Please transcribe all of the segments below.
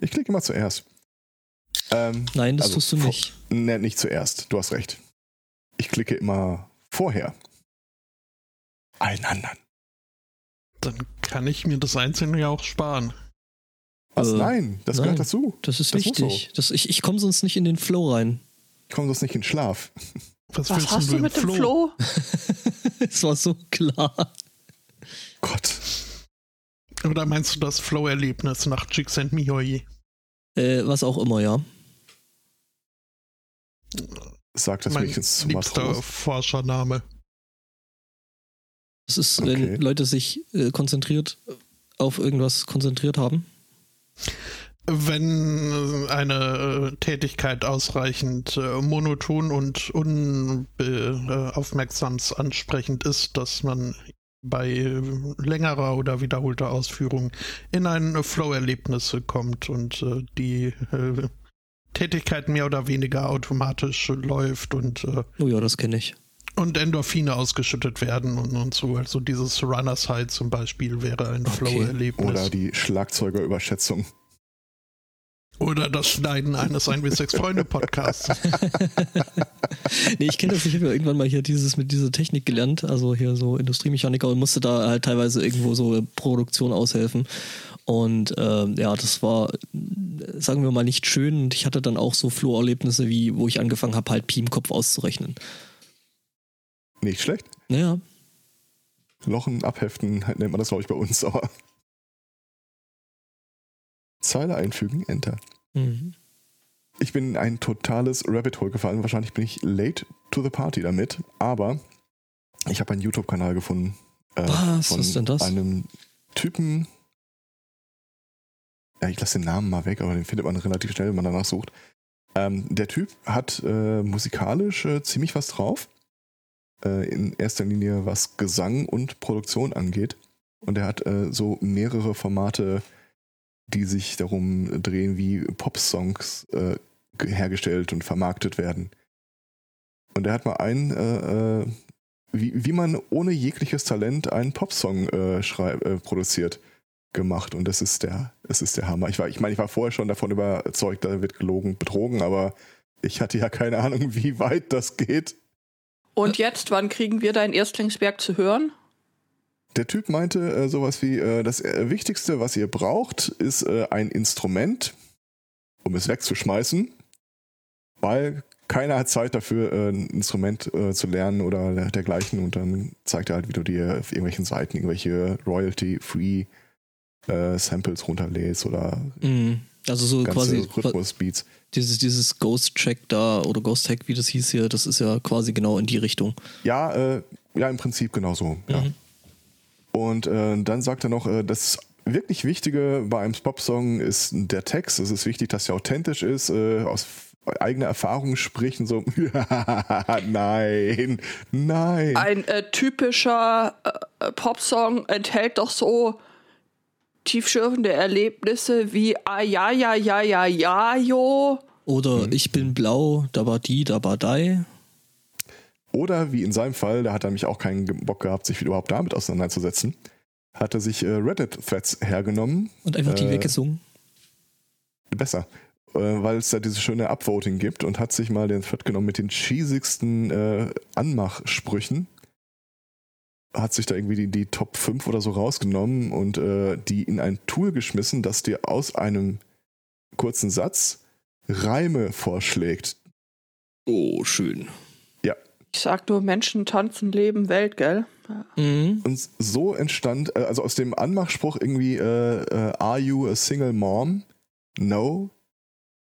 Ich klicke immer zuerst. Ähm, Nein, das also tust du nicht. Ne, nicht zuerst. Du hast recht. Ich klicke immer vorher. Allen anderen. Dann kann ich mir das Einzelne ja auch sparen. Was? Äh, nein, das nein, gehört dazu. Das ist das wichtig. So. Das, ich ich komme sonst nicht in den Flow rein. Ich komme sonst nicht in Schlaf. Was, Was hast du mit dem Flow? Es war so klar. Gott. Oder meinst du das Flow-Erlebnis nach Jigs and Mihoye? Äh, was auch immer, ja. Sagt das mein Mädchens zum liebster Forschername. Das ist, okay. wenn Leute sich äh, konzentriert auf irgendwas konzentriert haben. Wenn eine äh, Tätigkeit ausreichend äh, monoton und unaufmerksam ansprechend ist, dass man bei längerer oder wiederholter Ausführung in ein Flow-Erlebnis kommt und äh, die äh, Tätigkeit mehr oder weniger automatisch läuft und äh, oh ja, das kenne ich. Und Endorphine ausgeschüttet werden und, und so. Also dieses Runners High zum Beispiel wäre ein okay. Flow-Erlebnis. Oder die Schlagzeugerüberschätzung. Oder das Schneiden eines 1 bis 6 Freunde Podcasts. nee, ich kenne das, ich habe ja irgendwann mal hier dieses mit dieser Technik gelernt, also hier so Industriemechaniker und musste da halt teilweise irgendwo so Produktion aushelfen. Und äh, ja, das war, sagen wir mal, nicht schön. Und ich hatte dann auch so Flurerlebnisse, wie wo ich angefangen habe, halt Pi im Kopf auszurechnen. Nicht schlecht. Naja. Lochen abheften nennt man das, glaube ich, bei uns, aber. Zeile einfügen, Enter. Mhm. Ich bin in ein totales Rabbit Hole gefallen. Wahrscheinlich bin ich late to the party damit, aber ich habe einen YouTube-Kanal gefunden. Äh, Was von ist denn das? Einem Typen. Ja, ich lasse den Namen mal weg, aber den findet man relativ schnell, wenn man danach sucht. Ähm, der Typ hat äh, musikalisch äh, ziemlich was drauf. Äh, in erster Linie was Gesang und Produktion angeht. Und er hat äh, so mehrere Formate die sich darum drehen, wie Pop-Songs äh, hergestellt und vermarktet werden. Und er hat mal einen, äh, äh, wie, wie man ohne jegliches Talent einen Popsong äh, äh, produziert, gemacht. Und das ist der, das ist der Hammer. Ich war, ich meine, ich war vorher schon davon überzeugt, da wird gelogen, betrogen, aber ich hatte ja keine Ahnung, wie weit das geht. Und jetzt, wann kriegen wir dein Erstlingswerk zu hören? Der Typ meinte äh, sowas wie, äh, das äh, Wichtigste, was ihr braucht, ist äh, ein Instrument, um es wegzuschmeißen, weil keiner hat Zeit dafür, äh, ein Instrument äh, zu lernen oder dergleichen. Und dann zeigt er halt, wie du dir auf irgendwelchen Seiten irgendwelche Royalty-Free Samples runterlädst oder mhm. also so quasi Rhythmusbeats. Dieses, dieses Ghost-Check da oder Ghost-Hack, wie das hieß hier, das ist ja quasi genau in die Richtung. Ja, ja, im Prinzip genauso, ja. Und äh, dann sagt er noch, äh, das wirklich Wichtige bei einem Pop-Song ist der Text. Es ist wichtig, dass er authentisch ist, äh, aus eigener Erfahrung spricht und so, nein, nein. Ein äh, typischer äh, Popsong enthält doch so tiefschürfende Erlebnisse wie ah ja ja ja ja ja jo. Oder mhm. ich bin blau, da war die, da war die. Oder wie in seinem Fall, da hat er nämlich auch keinen Bock gehabt, sich überhaupt damit auseinanderzusetzen, hat er sich äh, Reddit-Threads hergenommen. Und einfach die äh, weggesungen. Besser. Äh, weil es da dieses schöne Upvoting gibt und hat sich mal den Thread genommen mit den cheesigsten äh, Anmachsprüchen. Hat sich da irgendwie die, die Top 5 oder so rausgenommen und äh, die in ein Tool geschmissen, das dir aus einem kurzen Satz Reime vorschlägt. Oh, schön. Ich sag nur Menschen tanzen, leben, Welt, gell? Ja. Mhm. Und so entstand, äh, also aus dem Anmachspruch irgendwie, äh, äh, are you a single mom? No.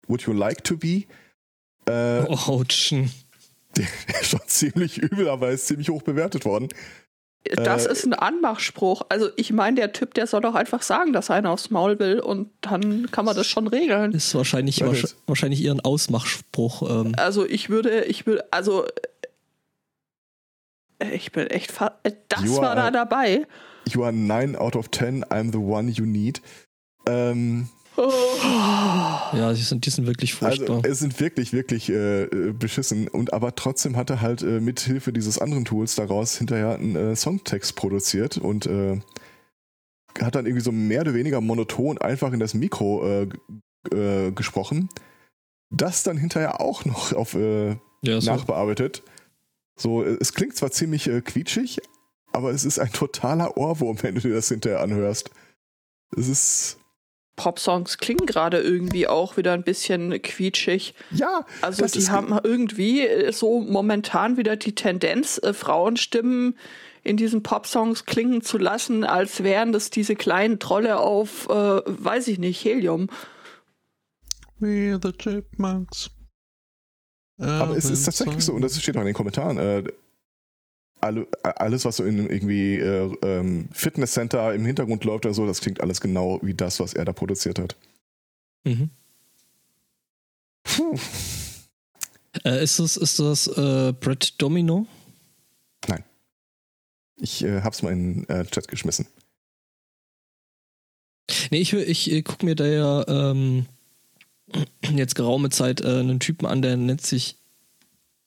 Would you like to be? Äh, Ouchen. Der ist schon ziemlich übel, aber ist ziemlich hoch bewertet worden. Das äh, ist ein Anmachspruch. Also ich meine, der Typ, der soll doch einfach sagen, dass er einen aufs Maul will und dann kann man das schon regeln. Ist wahrscheinlich, wahrscheinlich eher ein Ausmachspruch. Ähm. Also ich würde, ich würde, also ich bin echt. Äh, das you war da dabei. You are 9 out of 10, I'm the one you need. Ähm, oh. Ja, die sind, die sind wirklich furchtbar. Also, es sind wirklich, wirklich äh, beschissen. Und aber trotzdem hat er halt äh, mit Hilfe dieses anderen Tools daraus hinterher einen äh, Songtext produziert und äh, hat dann irgendwie so mehr oder weniger monoton einfach in das Mikro äh, äh, gesprochen, das dann hinterher auch noch auf äh, Ja, so. nachbearbeitet. So, äh, es klingt zwar ziemlich äh, quietschig, aber es ist ein totaler Ohrwurm, wenn du dir das hinterher anhörst. Es ist, Popsongs klingen gerade irgendwie auch wieder ein bisschen quietschig. ja, Also das die ist, haben irgendwie äh, so momentan wieder die Tendenz, äh, Frauenstimmen in diesen Popsongs klingen zu lassen, als wären das diese kleinen Trolle auf, äh, weiß ich nicht, Helium. We the Chipmunks. Aber es ist tatsächlich so, und das steht auch in den Kommentaren, äh, alle, alles, was so in irgendwie äh, ähm, Fitnesscenter im Hintergrund läuft oder so, das klingt alles genau wie das, was er da produziert hat. Mhm. Puh. Äh, ist das, ist das äh, Brett Domino? Ich äh, hab's mal in den äh, Chat geschmissen. Nee, ich, ich äh, guck mir da ja ähm, jetzt geraume Zeit äh, einen Typen an, der nennt sich.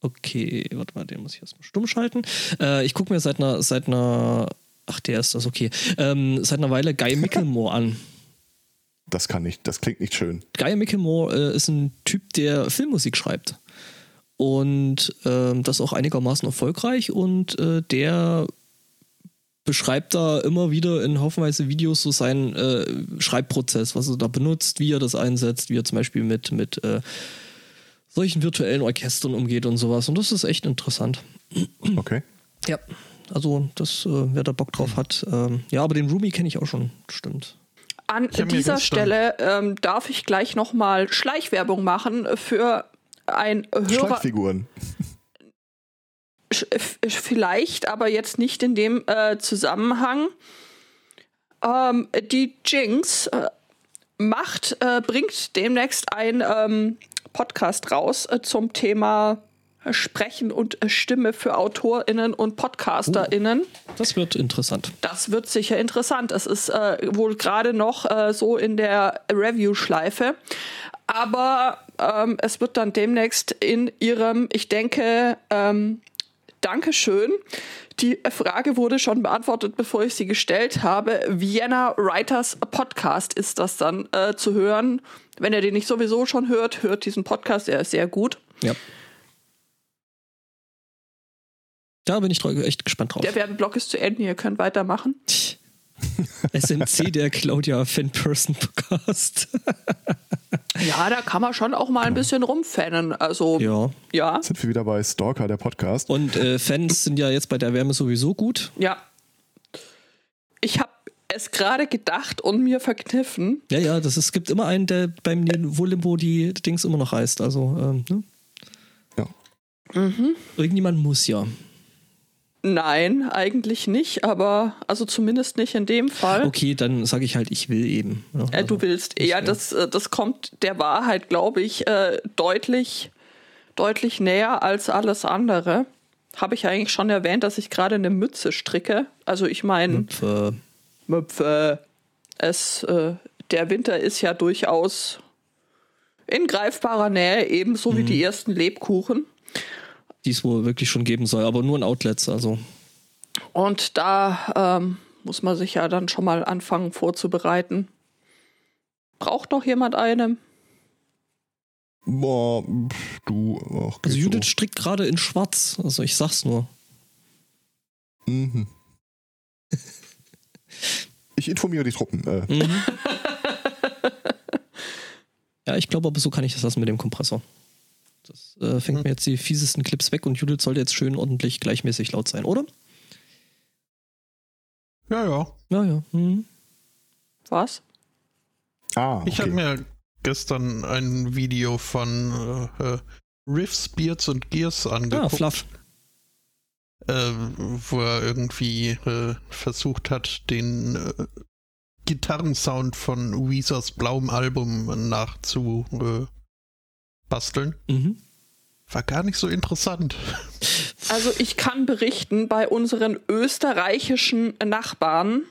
Okay, warte mal, den muss ich erstmal stumm schalten. Äh, ich gucke mir seit einer, seit einer. Ach, der ist das, okay. Ähm, seit einer Weile Guy Micklemore an. Das kann nicht, das klingt nicht schön. Guy Micklemore äh, ist ein Typ, der Filmmusik schreibt. Und ähm, das auch einigermaßen erfolgreich. Und äh, der beschreibt da immer wieder in haufenweise Videos so seinen äh, Schreibprozess, was er da benutzt, wie er das einsetzt, wie er zum Beispiel mit, mit äh, solchen virtuellen Orchestern umgeht und sowas. Und das ist echt interessant. Okay. Ja, also das, äh, wer da Bock drauf hat. Ähm, ja, aber den Rumi kenne ich auch schon, stimmt. An dieser Stelle ähm, darf ich gleich nochmal Schleichwerbung machen für ein Hörer. Schleichfiguren. Sch- f- Vielleicht, aber jetzt nicht in dem äh, Zusammenhang. Ähm, die Jinx äh, macht, äh, bringt demnächst ein ähm, Podcast raus äh, zum Thema Sprechen und äh, Stimme für AutorInnen und PodcasterInnen. Das wird interessant. Das wird sicher interessant. Es ist äh, wohl gerade noch äh, so in der Review-Schleife. Aber ähm, es wird dann demnächst in ihrem, ich denke, ähm, Dankeschön. Die Frage wurde schon beantwortet, bevor ich sie gestellt habe. Vienna Writers Podcast ist das dann äh, zu hören. Wenn ihr den nicht sowieso schon hört, hört diesen Podcast, er ist sehr gut. Ja. Da bin ich echt gespannt drauf. Der Werbeblock ist zu Ende, ihr könnt weitermachen. SMC, der Claudia Fan-Person Podcast. Ja, da kann man schon auch mal ein bisschen rumfannen. Also, ja. ja. ja. Sind wir wieder bei Stalker, der Podcast. Und äh, Fans sind ja jetzt bei der Wärme sowieso gut. Ich habe es gerade gedacht und mir verkniffen. Ja, ja, das ist, es gibt immer einen, der beim Niveau Limbo die Dings immer noch heißt. Also, ähm, ne? Ja. Mhm. Irgendjemand muss ja. Nein, eigentlich nicht, aber also zumindest nicht in dem Fall. Okay, dann sage ich halt, ich will eben. Ja, Äh, also, du willst, ja, äh, das, äh, das kommt der Wahrheit, glaube ich, äh, deutlich, deutlich näher als alles andere. Habe ich eigentlich schon erwähnt, dass ich gerade eine Mütze stricke. Also ich meine, Müpf, äh, Möpfe. Es, äh, der Winter ist ja durchaus in greifbarer Nähe, ebenso wie die ersten Lebkuchen. Die es wohl wirklich schon geben soll, aber nur in Outlets. Also, Und da ähm, muss man sich ja dann schon mal anfangen vorzubereiten. Braucht noch jemand eine? Boah, du. Ach, also Judith strickt gerade in Schwarz. Also, ich sag's nur. so. Mhm. Ich informiere die Truppen. Äh, Mhm. ja, ich glaube, aber so kann ich das lassen mit dem Kompressor. Das äh, fängt mir jetzt die fiesesten Clips weg und Judith sollte jetzt schön ordentlich gleichmäßig laut sein, oder? Ja, ja. Ja, ja. Mhm. Was? ah, Ich okay. habe mir gestern ein Video von äh, äh, Riffs, Beards und Gears Ah, angeguckt, Fluff. äh, wo er irgendwie äh, versucht hat, den äh, Gitarrensound von Weezers blauem Album nachzu äh, basteln. Mhm. War gar nicht so interessant. Also ich kann berichten, bei unseren österreichischen Nachbarn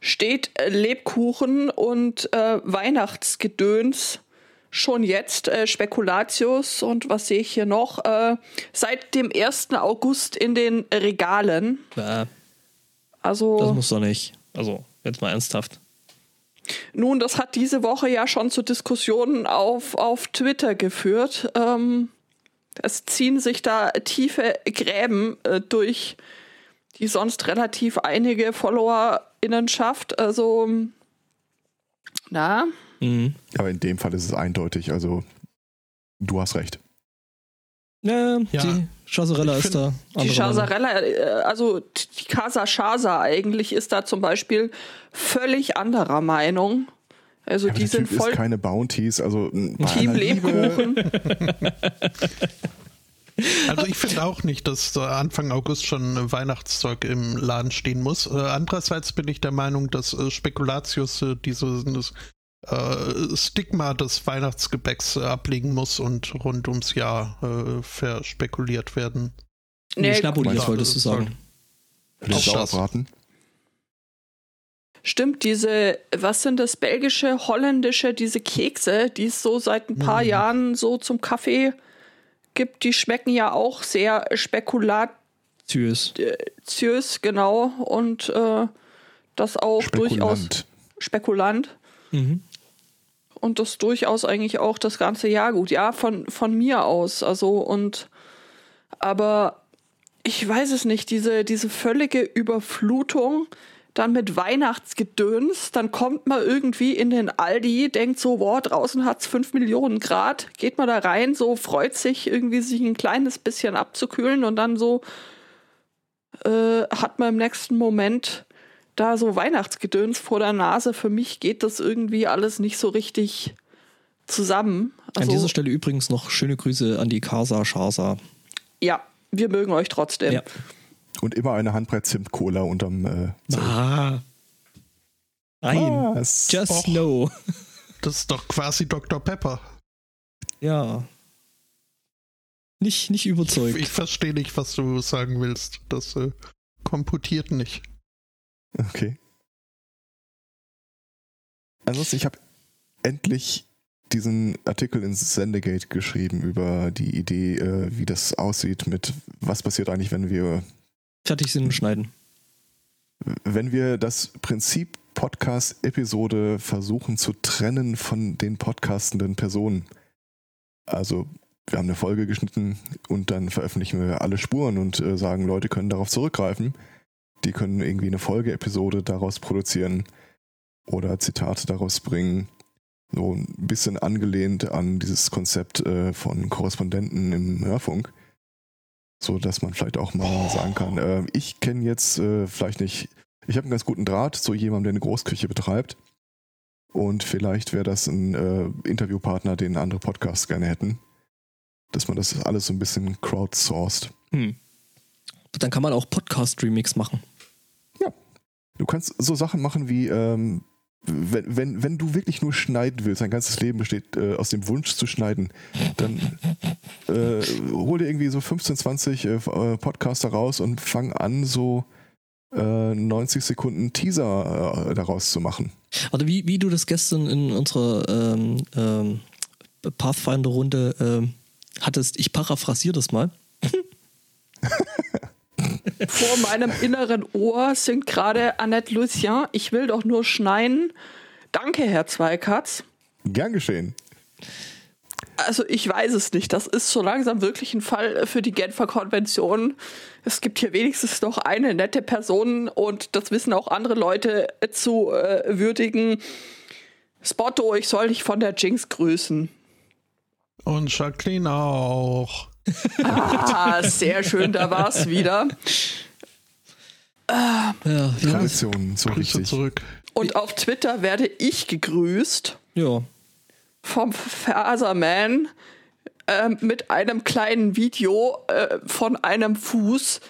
steht Lebkuchen und äh, Weihnachtsgedöns schon jetzt äh, Spekulatius und was sehe ich hier noch? Äh, seit dem 1. August in den Regalen. Äh, das Also muss doch nicht. Also, jetzt mal ernsthaft. Nun, das hat diese Woche ja schon zu Diskussionen auf, auf Twitter geführt. Ähm, es ziehen sich da tiefe Gräben äh, durch die sonst relativ einige FollowerInnenschaft. Also, na. Mhm. Aber in dem Fall ist es eindeutig. Also, du hast recht. Ja, ja. die Chasarella ist da. Die Chasarella, äh, also die Casa Chasa eigentlich ist da zum Beispiel völlig anderer Meinung. Also ja, die sind typ voll. Ist keine Bounties, also Team Lebkuchen. Also ich finde auch nicht, dass Anfang August schon Weihnachtszeug im Laden stehen muss. Äh, andererseits bin ich der Meinung, dass äh, Spekulatius dieses äh, Stigma des Weihnachtsgebäcks ablegen muss und rund ums Jahr äh, verspekuliert werden. Nee, Schnabulis wolltest du sagen. Den Sauerbraten. Stimmt, diese, was sind das, belgische, holländische, diese Kekse, die es so seit ein paar mhm. Jahren so zum Kaffee gibt, die schmecken ja auch sehr spekulatiös. Ziös, genau. Und äh, das auch Spekulant. durchaus spekulant. Mhm und das durchaus eigentlich auch das ganze Jahr gut. Ja, von, von mir aus. Also und aber ich weiß es nicht, diese, diese völlige Überflutung dann mit Weihnachtsgedöns, dann kommt man irgendwie in den Aldi, denkt so, boah, draußen hat es 5 Millionen Grad, geht man da rein, so freut sich irgendwie sich ein kleines bisschen abzukühlen und dann so äh, hat man im nächsten Moment da so Weihnachtsgedöns vor der Nase. Für mich geht das irgendwie alles nicht so richtig zusammen. Also, an dieser Stelle übrigens noch schöne Grüße an die Casa Schasa. Ja, wir mögen euch trotzdem. Ja. Und immer eine Handbreit Zimt-Cola unterm äh, Ah. Nein. Was? Just Och, no. Das ist doch quasi Dr. Pepper. Ja. Nicht, nicht überzeugt. Ich, ich verstehe nicht, was du sagen willst. Das äh, komputiert nicht. Okay. Ansonsten, ich habe endlich diesen Artikel ins Sendegate geschrieben über die Idee, äh, wie das aussieht mit, was passiert eigentlich, wenn wir fertig sind und schneiden. Wenn wir das Prinzip Podcast-Episode versuchen zu trennen von den podcastenden Personen. Also, wir haben eine Folge geschnitten und dann veröffentlichen wir alle Spuren und äh, sagen, Leute können darauf zurückgreifen. Die können irgendwie eine Folgeepisode daraus produzieren oder Zitate daraus bringen. So ein bisschen angelehnt an dieses Konzept äh, von Korrespondenten im Hörfunk. So dass man vielleicht auch mal oh. sagen kann, äh, ich kenne jetzt äh, vielleicht nicht, ich habe einen ganz guten Draht zu jemandem, der eine Großküche betreibt. Und vielleicht wäre das ein äh, Interviewpartner, den andere Podcasts gerne hätten. Dass man das alles so ein bisschen crowdsourced. Hm. Dann kann man auch Podcast-Remix machen. Du kannst so Sachen machen wie, ähm, wenn, wenn, wenn du wirklich nur schneiden willst, dein ganzes Leben besteht äh, aus dem Wunsch zu schneiden, dann äh, hol dir irgendwie so 15, 20 äh, Podcaster raus und fang an, so 90 äh, Sekunden Teaser äh, daraus zu machen. Oder wie, wie du das gestern in unserer ähm, ähm, Pathfinder-Runde ähm, hattest, ich paraphrasiere das mal. Vor meinem inneren Ohr singt gerade Annette Lucien, ich will doch nur schneien. Danke, Herr Zweikatz. Gern geschehen. Also ich weiß es nicht. Das ist so langsam wirklich ein Fall für die Genfer Konvention. Es gibt hier wenigstens noch eine nette Person und das wissen auch andere Leute zu äh, würdigen. Spotto, ich soll dich von der Jinx grüßen. Und Jacqueline auch. Ah, sehr schön, da war es wieder. ja, Tradition, so richtig. zurück. Und auf Twitter werde ich gegrüßt. Ja. Vom Faserman äh, mit einem kleinen Video äh, von einem Fuß,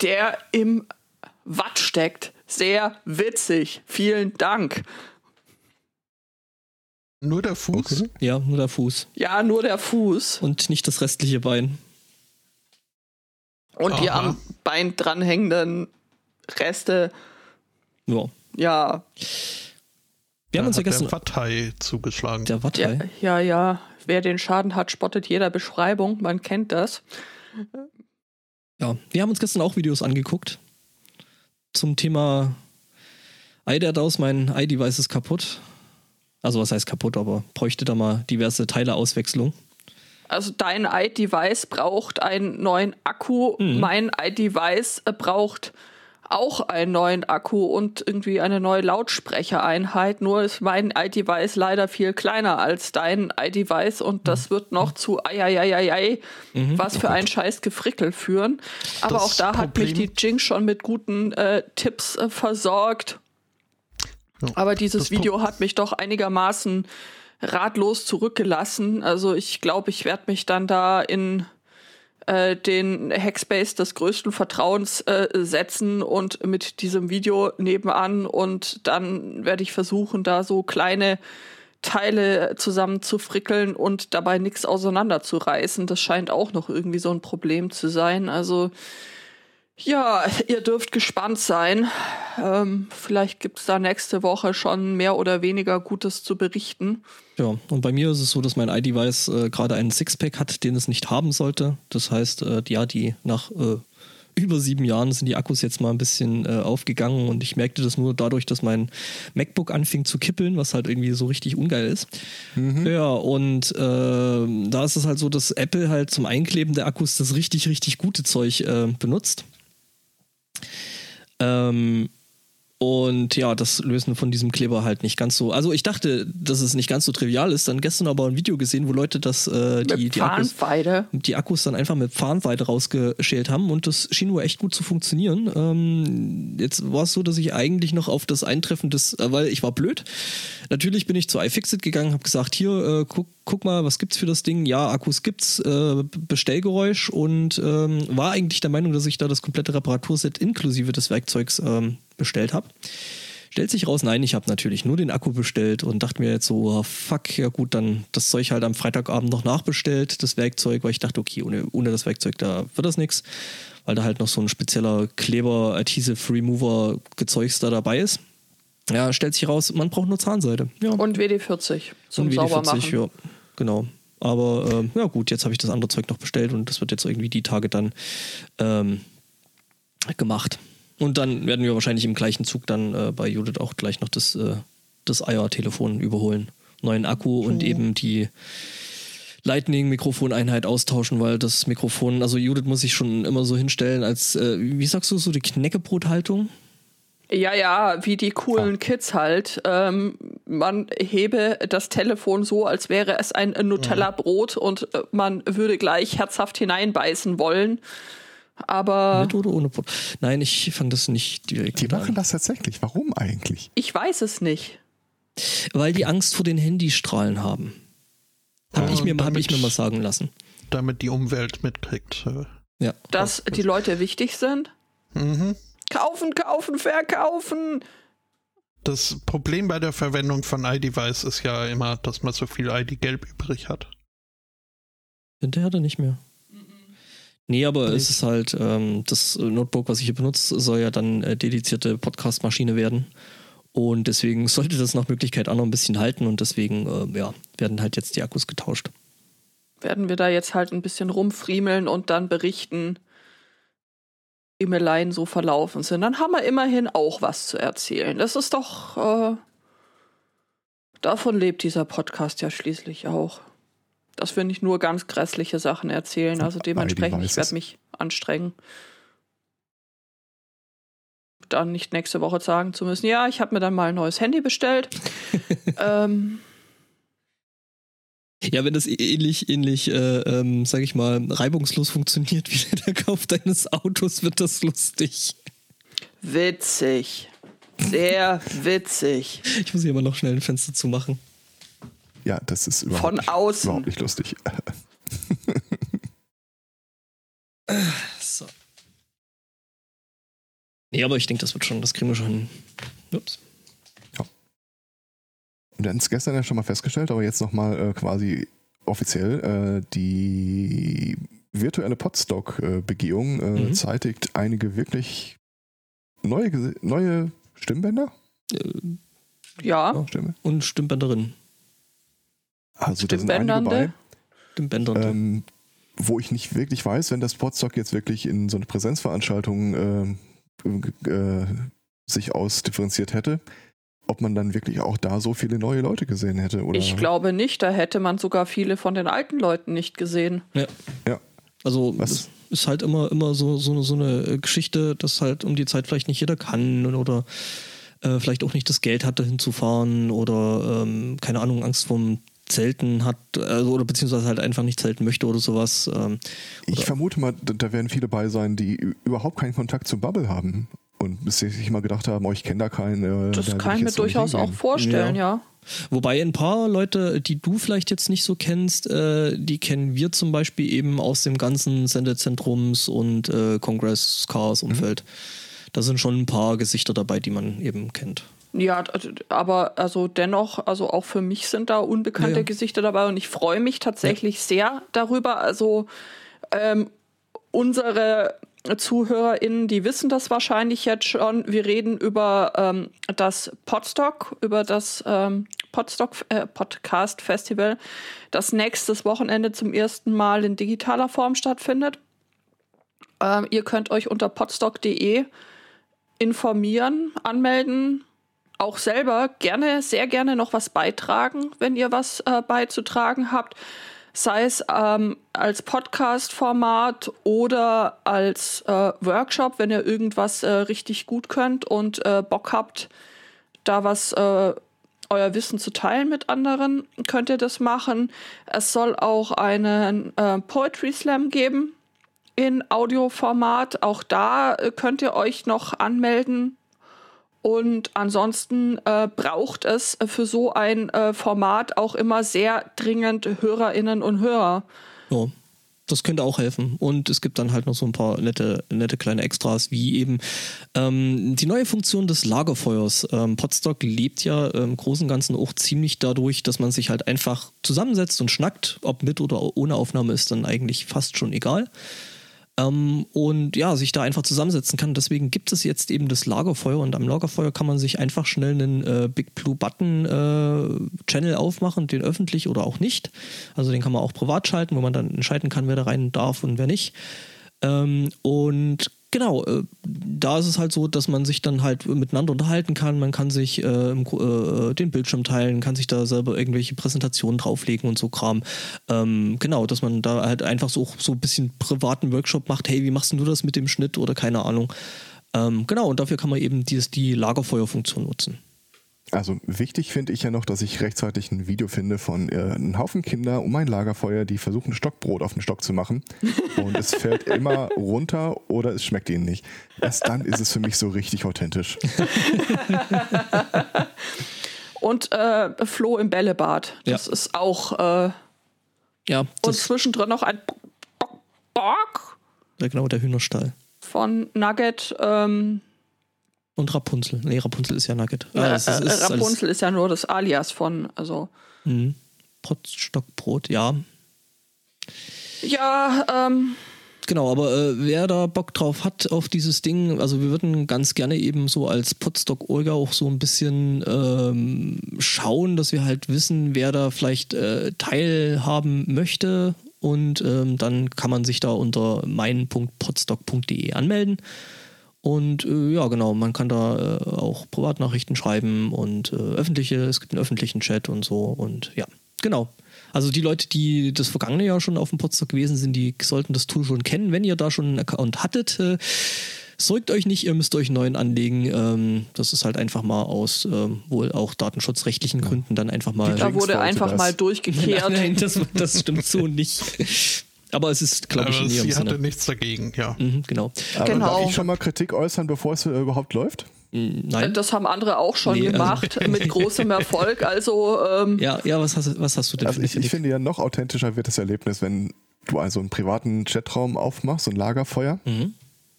der im Watt steckt. Sehr witzig. Vielen Dank. Nur der Fuß? Okay. Ja, nur der Fuß. Ja, nur der Fuß. Und nicht das restliche Bein. Und Aha. die am Bein dranhängenden Reste. Ja. Ja. Wir haben uns ja gestern. Der Wattei zugeschlagen. Der Wattei. Ja, ja, ja. Wer den Schaden hat, spottet jeder Beschreibung. Man kennt das. Ja, wir haben uns gestern auch Videos angeguckt. Zum Thema Ei der Daus, mein iDevice ist kaputt. Also was heißt kaputt, aber bräuchte da mal diverse Teileauswechslung. Also dein iDevice braucht einen neuen Akku, mhm. mein iDevice braucht auch einen neuen Akku und irgendwie eine neue Lautsprechereinheit. Nur ist mein iDevice leider viel kleiner als dein iDevice und das mhm. wird noch zu eieieiei, mhm. was für ein scheiß Gefrickel führen. Aber das auch da Problem hat mich die Jinx schon mit guten äh, Tipps äh, versorgt. Ja. Aber dieses Video hat mich doch einigermaßen ratlos zurückgelassen. Also ich glaube, ich werde mich dann da in äh, den Hackspace des größten Vertrauens äh, setzen und mit diesem Video nebenan und dann werde ich versuchen, da so kleine Teile zusammen zu frickeln und dabei nichts auseinanderzureißen. Das scheint auch noch irgendwie so ein Problem zu sein. Also ja, ihr dürft gespannt sein. Ähm, vielleicht gibt es da nächste Woche schon mehr oder weniger Gutes zu berichten. Ja, und bei mir ist es so, dass mein iDevice äh, gerade einen Sixpack hat, den es nicht haben sollte. Das heißt, äh, ja, die nach äh, über sieben Jahren sind die Akkus jetzt mal ein bisschen äh, aufgegangen und ich merkte das nur dadurch, dass mein MacBook anfing zu kippeln, was halt irgendwie so richtig ungeil ist. Mhm. Ja, und äh, da ist es halt so, dass Apple halt zum Einkleben der Akkus das richtig, richtig gute Zeug äh, benutzt. Ähm, und ja, das Lösen von diesem Kleber halt nicht ganz so. Also ich dachte, dass es nicht ganz so trivial ist. Dann gestern aber ein Video gesehen, wo Leute das äh, die, die, Akkus, die Akkus dann einfach mit Pfahnweide rausgeschält haben und das schien wohl echt gut zu funktionieren. Ähm, jetzt war es so, dass ich eigentlich noch auf das Eintreffen des, äh, weil ich war blöd. Natürlich bin ich zu iFixit gegangen, habe gesagt, hier äh, guck, guck mal, was gibt's für das Ding? Ja, Akkus gibt's, äh, Bestellgeräusch und ähm, war eigentlich der Meinung, dass ich da das komplette Reparaturset inklusive des Werkzeugs ähm, bestellt habe. Stellt sich raus, nein, ich habe natürlich nur den Akku bestellt und dachte mir jetzt so, oh, fuck, ja gut, dann das Zeug halt am Freitagabend noch nachbestellt, das Werkzeug, weil ich dachte, okay, ohne, ohne das Werkzeug, da wird das nichts, weil da halt noch so ein spezieller Kleber, Adhesive Remover Gezeugs da dabei ist. Ja, stellt sich raus, man braucht nur Zahnseide. Ja. Und WD-40 zum und WD-40, Saubermachen. Ja, genau. Aber äh, ja gut, jetzt habe ich das andere Zeug noch bestellt und das wird jetzt irgendwie die Tage dann ähm, gemacht. Und dann werden wir wahrscheinlich im gleichen Zug dann äh, bei Judith auch gleich noch das, äh, das IR-Telefon überholen. Neuen Akku okay. und eben die Lightning-Mikrofoneinheit austauschen, weil das Mikrofon, also Judith muss sich schon immer so hinstellen, als, äh, wie sagst du, so die Knäckebrothaltung? Ja, ja, wie die coolen ah. Kids halt. Ähm, man hebe das Telefon so, als wäre es ein Nutella-Brot und äh, man würde gleich herzhaft hineinbeißen wollen. Aber. Mit oder ohne Pop? Nein, ich fand das nicht direkt. Die machen an. das tatsächlich. Warum eigentlich? Ich weiß es nicht. Weil die Angst vor den Handystrahlen haben. Habe ja, ich, mir, hab ich mir mal sagen lassen. Damit die Umwelt mitkriegt. Äh, ja. Dass die Leute wichtig sind? Mhm. Kaufen, kaufen, verkaufen! Das Problem bei der Verwendung von iDevice ist ja immer, dass man so viel ID-Gelb übrig hat. Hinterher dann nicht mehr. Nee, aber nee. es ist halt, ähm, das Notebook, was ich hier benutze, soll ja dann äh, dedizierte Podcast-Maschine werden. Und deswegen sollte das nach Möglichkeit auch noch ein bisschen halten und deswegen, äh, ja, werden halt jetzt die Akkus getauscht. Werden wir da jetzt halt ein bisschen rumfriemeln und dann berichten, wie Meleien so verlaufen sind. Dann haben wir immerhin auch was zu erzählen. Das ist doch, äh, davon lebt dieser Podcast ja schließlich auch dass wir nicht nur ganz grässliche Sachen erzählen. Also dementsprechend, ich werde mich anstrengen. Dann nicht nächste Woche sagen zu müssen, ja, ich habe mir dann mal ein neues Handy bestellt. ähm, ja, wenn das ähnlich, ähnlich, äh, ähm, sag ich mal, reibungslos funktioniert wie der Kauf deines Autos, wird das lustig. Witzig. Sehr witzig. Ich muss hier aber noch schnell ein Fenster zumachen. Ja, das ist überhaupt, Von nicht, außen. überhaupt nicht lustig. so. Nee, aber ich denke, das wird schon, das kriegen wir schon. Ups. Ja. Wir hatten es gestern ja schon mal festgestellt, aber jetzt nochmal äh, quasi offiziell. Äh, die virtuelle Podstock-Begehung äh, mhm. zeitigt einige wirklich neue, neue Stimmbänder. Äh, ja. Stimme. Und Stimmbänderinnen. Also da sind einige bei, ähm, wo ich nicht wirklich weiß, wenn das Podstock jetzt wirklich in so eine Präsenzveranstaltung äh, äh, sich ausdifferenziert hätte, ob man dann wirklich auch da so viele neue Leute gesehen hätte. Oder? Ich glaube nicht, da hätte man sogar viele von den alten Leuten nicht gesehen. Ja. Ja. Also Was? ist halt immer, immer so, so, so eine Geschichte, dass halt um die Zeit vielleicht nicht jeder kann oder äh, vielleicht auch nicht das Geld hat, dahin zu fahren oder ähm, keine Ahnung, Angst vorm Zelten hat, also, oder beziehungsweise halt einfach nicht zelten möchte oder sowas. Ähm, oder ich vermute mal, da werden viele bei sein, die überhaupt keinen Kontakt zu Bubble haben und bis sie sich mal gedacht haben, oh, ich kenne da keinen. Äh, das da kann ich mir durchaus auch vorstellen, ja. ja. Wobei ein paar Leute, die du vielleicht jetzt nicht so kennst, äh, die kennen wir zum Beispiel eben aus dem ganzen Sendezentrums- und äh, Congress-Cars-Umfeld. Mhm. Da sind schon ein paar Gesichter dabei, die man eben kennt. Ja, aber also dennoch, also auch für mich sind da unbekannte ja. Gesichter dabei und ich freue mich tatsächlich ja. sehr darüber. Also ähm, unsere ZuhörerInnen, die wissen das wahrscheinlich jetzt schon. Wir reden über ähm, das Podstock, über das ähm, Podstock äh, Podcast Festival, das nächstes Wochenende zum ersten Mal in digitaler Form stattfindet. Ähm, ihr könnt euch unter podstock.de informieren, anmelden, auch selber gerne, sehr gerne noch was beitragen, wenn ihr was äh, beizutragen habt sei es ähm, als Podcast-Format oder als äh, Workshop, wenn ihr irgendwas äh, richtig gut könnt und äh, Bock habt, da was äh, euer Wissen zu teilen mit anderen, könnt ihr das machen. Es soll auch einen äh, Poetry Slam geben in Audioformat. Auch da äh, könnt ihr euch noch anmelden und ansonsten äh, braucht es für so ein äh, Format auch immer sehr dringend Hörerinnen und Hörer. Ja, das könnte auch helfen. Und es gibt dann halt noch so ein paar nette, nette kleine Extras, wie eben ähm, die neue Funktion des Lagerfeuers. Ähm, Podstock lebt ja im Großen und Ganzen auch ziemlich dadurch, dass man sich halt einfach zusammensetzt und schnackt. Ob mit oder ohne Aufnahme ist dann eigentlich fast schon egal. Ähm, und ja, sich da einfach zusammensetzen kann. Deswegen gibt es jetzt eben das Lagerfeuer und am Lagerfeuer kann man sich einfach schnell einen äh, Big Blue Button äh, Channel aufmachen, den öffentlich oder auch nicht. Also den kann man auch privat schalten, wo man dann entscheiden kann, wer da rein darf und wer nicht. Ähm, und genau, äh, da ist es halt so, dass man sich dann halt miteinander unterhalten kann. Man kann sich äh, äh, den Bildschirm teilen, kann sich da selber irgendwelche Präsentationen drauflegen und so Kram. Ähm, genau, dass man da halt einfach so, so ein bisschen privaten Workshop macht. Hey, wie machst du das mit dem Schnitt oder keine Ahnung. Ähm, genau, und dafür kann man eben dieses, die Lagerfeuerfunktion nutzen. Also wichtig finde ich ja noch, dass ich rechtzeitig ein Video finde von äh, einem Haufen Kinder um ein Lagerfeuer, die versuchen Stockbrot auf den Stock zu machen und es fällt immer runter oder es schmeckt ihnen nicht. Erst dann ist es für mich so richtig authentisch. und äh, Flo im Bällebad, das ja. ist auch äh, ja. Und zwischendrin noch ein Bock. Ja, genau, der Hühnerstall. Von Nugget. Ähm, und Rapunzel. Nee, Rapunzel ist ja Nugget. Ah, äh, ist, ist Rapunzel ist ja nur das Alias von, also. Mhm. Potstockbrot, ja. Ja, ähm. Genau, aber äh, wer da Bock drauf hat auf dieses Ding, also wir würden ganz gerne eben so als Potstock-Olga auch so ein bisschen ähm, schauen, dass wir halt wissen, wer da vielleicht äh, teilhaben möchte und ähm, dann kann man sich da unter mein.potstock.de anmelden. Und äh, ja, genau, man kann da äh, auch Privatnachrichten schreiben und äh, öffentliche, es gibt einen öffentlichen Chat und so und ja, genau. Also die Leute, die das vergangene Jahr schon auf dem Podstock gewesen sind, die sollten das Tool schon kennen. Wenn ihr da schon einen Account hattet, äh, sorgt euch nicht, ihr müsst euch einen neuen anlegen. Ähm, das ist halt einfach mal aus ähm, wohl auch datenschutzrechtlichen Gründen dann einfach mal. Da wurde einfach das. mal durchgekehrt. Nein, das, das stimmt so nicht. Aber es ist, glaube ich, in ihrem Sie Sinne. hatte nichts dagegen, ja. Mhm, genau. Aber genau. Darf ich schon mal Kritik äußern, bevor es überhaupt läuft? Mm, nein. Das haben andere auch schon nee, also gemacht, also mit großem Erfolg. Also ähm ja, ja, was hast, was hast du denn? Also ich, ich finde ja noch authentischer wird das Erlebnis, wenn du also einen privaten Chatraum aufmachst, so ein Lagerfeuer. Mhm.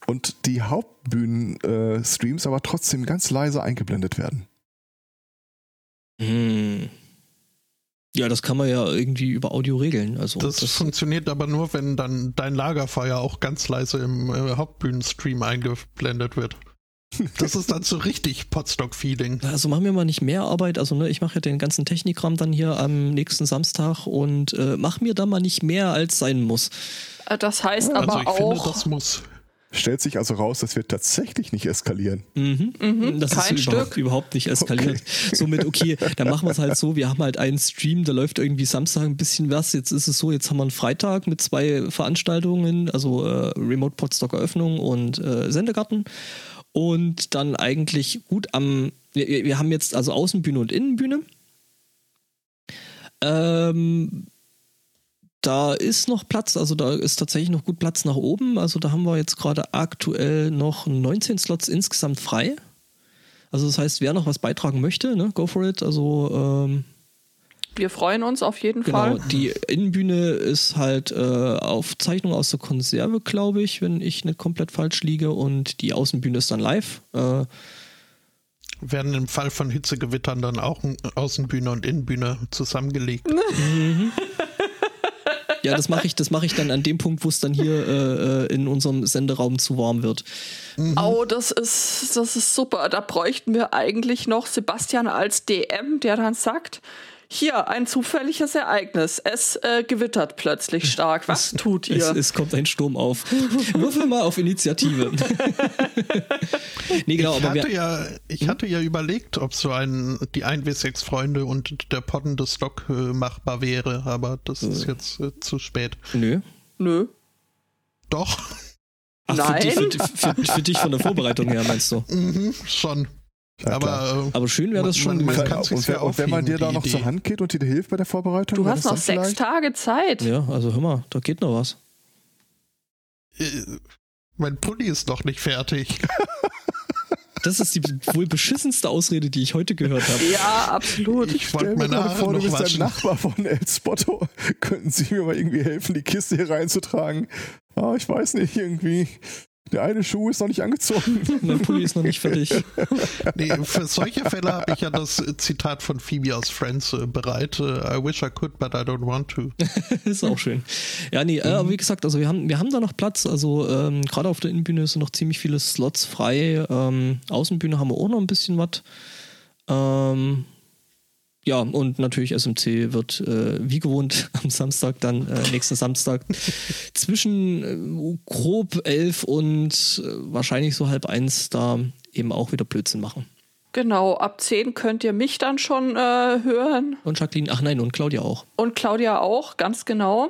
Und die Hauptbühnen-Streams äh, aber trotzdem ganz leise eingeblendet werden. Mhm. Ja, das kann man ja irgendwie über Audio regeln. Also das, das funktioniert aber nur, wenn dann dein Lagerfeuer auch ganz leise im äh, Hauptbühnenstream eingeblendet wird. Das ist dann so richtig Potstock-Feeling. Also machen wir mal nicht mehr Arbeit. Also ne, ich mache ja den ganzen Technikraum dann hier am nächsten Samstag und äh, mach mir da mal nicht mehr, als sein muss. Äh, das heißt also aber ich auch. Finde, das muss. Stellt sich also raus, dass wir tatsächlich nicht eskalieren. Mhm. Mhm, Das kein ist überhaupt, Stück. überhaupt nicht eskaliert. Somit, okay, dann machen wir es halt so, wir haben halt einen Stream, da läuft irgendwie Samstag ein bisschen was, jetzt ist es so, jetzt haben wir einen Freitag mit zwei Veranstaltungen, also äh, Remote Podstock Eröffnung und äh, Sendegarten und dann eigentlich gut am, wir, wir haben jetzt also Außenbühne und Innenbühne. Ähm, da ist noch Platz, also da ist tatsächlich noch gut Platz nach oben. Also da haben wir jetzt gerade aktuell noch 19 Slots insgesamt frei. Also das heißt, wer noch was beitragen möchte, ne, go for it. Also ähm, Wir freuen uns auf jeden genau, Fall. die Innenbühne ist halt äh, Aufzeichnung aus der Konserve, glaube ich, wenn ich nicht komplett falsch liege. Und die Außenbühne ist dann live. Äh, Werden im Fall von Hitzegewittern dann auch Außenbühne und Innenbühne zusammengelegt. ja, das mache ich, das mache ich dann an dem Punkt, wo es dann hier äh, äh, in unserem Senderaum zu warm wird. Oh, das ist, das ist super. Da bräuchten wir eigentlich noch Sebastian als DM, der dann sagt, hier, ein zufälliges Ereignis. Es äh, gewittert plötzlich stark. Was tut Es, ihr? es kommt ein Sturm auf. Würfel mal auf Initiative. nee, genau, ich aber hatte wir, ja, ich hatte ja überlegt, ob so ein die 1W6 Freunde und der poddende Stock äh, machbar wäre, aber das ist jetzt äh, zu spät. nö. Nö. Doch, Ach, Nein. Für, dich- für, für, für dich von der Vorbereitung her, meinst du? mhm, schon. Ja, aber äh, Aber schön wäre das schon Man- man kann- und, ja und wenn man dir da noch zur Idee. Hand geht und dir hilft bei der Vorbereitung, Du hast noch sechs vielleicht? Tage Zeit. Ja, also hör mal, da geht noch was. äh, mein Pulli ist noch nicht fertig. Das ist die wohl beschissenste Ausrede, die ich heute gehört habe. Ja, absolut. Ich Stell wollte mir gerade vor, du noch bist ein waschen. Nachbar von El Spotto. Könnten Sie mir mal irgendwie helfen, die Kiste hier reinzutragen? Ah, ich weiß nicht, irgendwie. Der eine Schuh ist noch nicht angezogen. Mein Pulli ist noch nicht fertig. Nee, für solche Fälle habe ich ja das Zitat von Phoebe aus Friends äh, bereit. Äh, I wish I could, but I don't want to. ist auch schön. Ja, nee, äh, aber wie gesagt, also wir haben, wir haben da noch Platz. Also ähm, gerade auf der Innenbühne sind noch ziemlich viele Slots frei. Ähm, Außenbühne haben wir auch noch ein bisschen was. Ähm, ja, und natürlich SMC wird äh, wie gewohnt am Samstag, dann äh, nächsten Samstag, zwischen äh, grob elf und äh, wahrscheinlich so halb eins da eben auch wieder Blödsinn machen. Genau, ab 10 könnt ihr mich dann schon äh, hören. Und Jacqueline, ach nein, und Claudia auch. Und Claudia auch, ganz genau.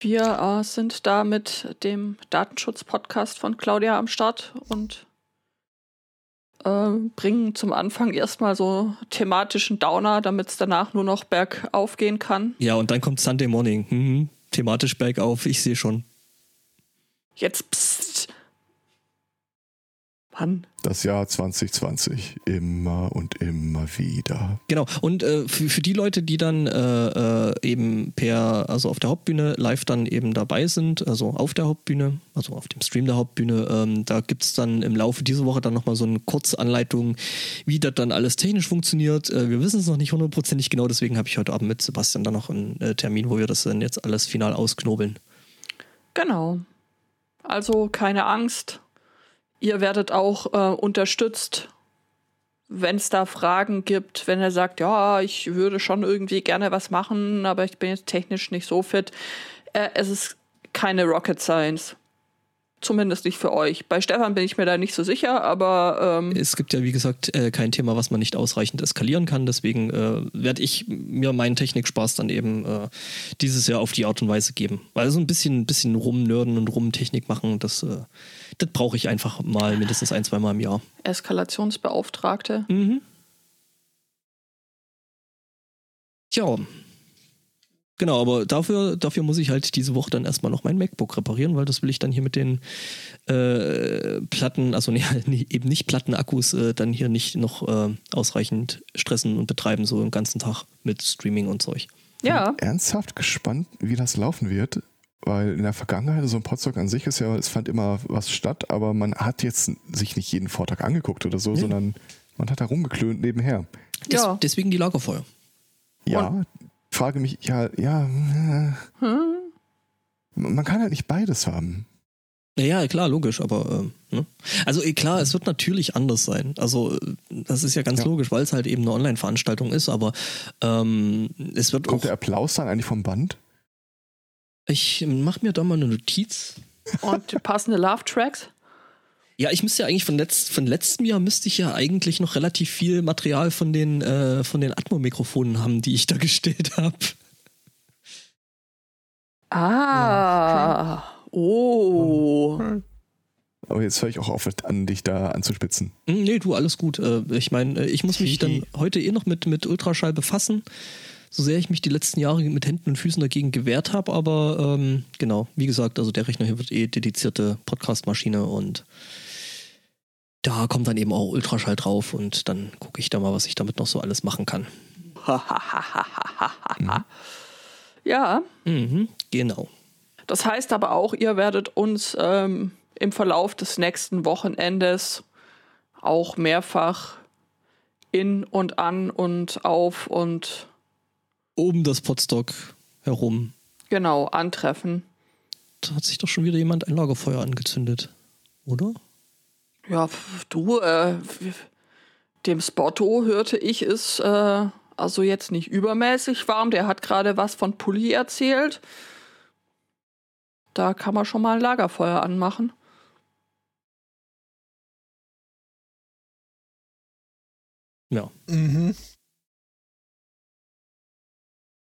Wir äh, sind da mit dem Datenschutz-Podcast von Claudia am Start und äh, bringen zum Anfang erstmal so thematischen Downer, damit es danach nur noch bergauf gehen kann. Ja, und dann kommt Sunday Morning. Mhm. Thematisch bergauf, ich sehe schon. Jetzt psst. Mann. Das Jahr 2020. Immer und immer wieder. Genau. Und äh, für, für die Leute, die dann äh, äh, eben per, also auf der Hauptbühne live dann eben dabei sind, also auf der Hauptbühne, also auf dem Stream der Hauptbühne, ähm, da gibt es dann im Laufe dieser Woche dann nochmal so eine Kurzanleitung, wie das dann alles technisch funktioniert. Äh, wir wissen es noch nicht hundertprozentig genau, deswegen habe ich heute Abend mit Sebastian dann noch einen äh, Termin, wo wir das dann jetzt alles final ausknobeln. Genau. Also keine Angst. Ihr werdet auch äh, unterstützt, wenn es da Fragen gibt, wenn er sagt, ja, ich würde schon irgendwie gerne was machen, aber ich bin jetzt technisch nicht so fit. Äh, es ist keine Rocket Science. Zumindest nicht für euch. Bei Stefan bin ich mir da nicht so sicher, aber ähm, Es gibt ja, wie gesagt, äh, kein Thema, was man nicht ausreichend eskalieren kann. Deswegen äh, werde ich mir meinen Technikspaß dann eben äh, dieses Jahr auf die Art und Weise geben. Weil so ein bisschen, bisschen rumnörden und rumtechnik machen, das, äh, das brauche ich einfach mal mindestens ein, zwei Mal im Jahr. Eskalationsbeauftragte. Mhm. Tja. Genau, aber dafür, dafür muss ich halt diese Woche dann erstmal noch mein MacBook reparieren, weil das will ich dann hier mit den äh, Platten, also nee, eben nicht Plattenakkus, äh, dann hier nicht noch äh, ausreichend stressen und betreiben, so den ganzen Tag mit Streaming und Zeug. Ja, Ernsthaft gespannt, wie das laufen wird. Weil in der Vergangenheit, so ein Podstock an sich ist ja, es fand immer was statt, aber man hat jetzt sich nicht jeden Vortrag angeguckt oder so, Nee. sondern man hat da rumgeklönt nebenher. Des, Ja. Deswegen die Lagerfeuer. Ja, frage mich, ja, ja, hm? man kann halt nicht beides haben. Ja, klar, logisch, aber äh, ne? also eh, klar, es wird natürlich anders sein. Also das ist ja ganz Ja. logisch, weil es halt eben eine Online-Veranstaltung ist, aber ähm, es wird Kommt auch der Applaus dann eigentlich vom Band? Ich mach mir da mal eine Notiz. Und passende Love-Tracks? Ja, ich müsste ja eigentlich von, letzt, von letztem Jahr müsste ich ja eigentlich noch relativ viel Material von den, äh, von den Atmo-Mikrofonen haben, die ich da gestellt habe. Ah, oh. Aber jetzt höre ich auch auf, an dich da anzuspitzen. Hm, Nee, du, alles gut. Äh, Ich meine, ich muss mich dann heute eh noch mit, mit Ultraschall befassen. So sehr ich mich die letzten Jahre mit Händen und Füßen dagegen gewehrt habe, aber ähm, genau, wie gesagt, also der Rechner hier wird eh dedizierte Podcast-Maschine und da kommt dann eben auch Ultraschall drauf und dann gucke ich da mal, was ich damit noch so alles machen kann. Ja, Mhm, genau. das heißt aber auch, ihr werdet uns ähm, im Verlauf des nächsten Wochenendes auch mehrfach in und an und auf und Oben das Potstock herum. genau antreffen. Da hat sich doch schon wieder jemand ein Lagerfeuer angezündet, oder? Ja, du, äh, dem Spotto hörte ich ist äh, also jetzt nicht übermäßig warm. Der hat gerade was von Pulli erzählt. Da kann man schon mal ein Lagerfeuer anmachen. Ja. Mhm.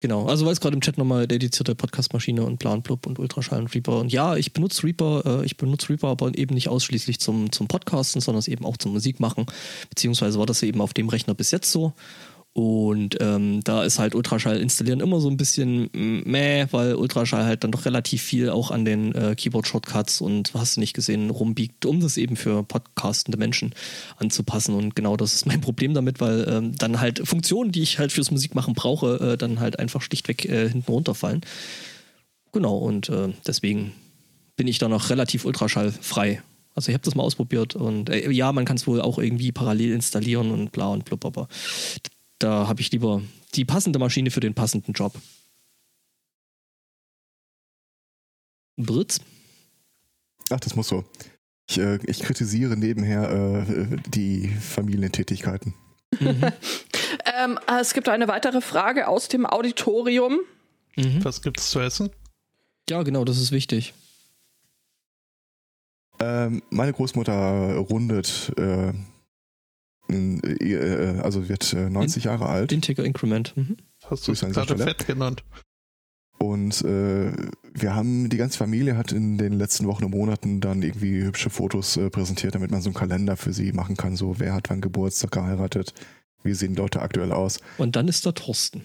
Genau, also weil es gerade im Chat nochmal dedizierte Podcast-Maschine und Plan, Blub und Ultraschall und Reaper. Und ja, ich benutze Reaper, äh, ich benutze Reaper aber eben nicht ausschließlich zum, zum Podcasten, sondern es eben auch zum Musikmachen. Beziehungsweise war das eben auf dem Rechner bis jetzt so. Und ähm, da ist halt Ultraschall installieren immer so ein bisschen meh, weil Ultraschall halt dann doch relativ viel auch an den äh, Keyboard-Shortcuts und hast du nicht gesehen, rumbiegt, um das eben für podcastende Menschen anzupassen. Und genau das ist mein Problem damit, weil ähm, dann halt Funktionen, die ich halt fürs Musikmachen brauche, äh, dann halt einfach schlichtweg äh, hinten runterfallen. Genau, und äh, deswegen bin ich da noch relativ ultraschallfrei. Also ich habe das mal ausprobiert und äh, ja, man kann es wohl auch irgendwie parallel installieren und bla und blub, aber da habe ich lieber die passende Maschine für den passenden Job. Britz? Ach, das muss so. Ich, äh, ich kritisiere nebenher äh, die Familientätigkeiten. Mhm. Ähm, äh, es gibt eine weitere Frage aus dem Auditorium. Mhm. Was gibt's zu essen? Ja, genau, das ist wichtig. Ähm, meine Großmutter rundet, äh, also wird äh, 90 Jahre alt. Integer Increment. Mhm. Hast du es gerade Stelle. fett genannt? Und äh, wir haben, die ganze Familie hat in den letzten Wochen und Monaten dann irgendwie hübsche Fotos äh, präsentiert, damit man so einen Kalender für sie machen kann. So, wer hat wann Geburtstag geheiratet? Wie sehen Leute aktuell aus? Und dann ist da Thorsten.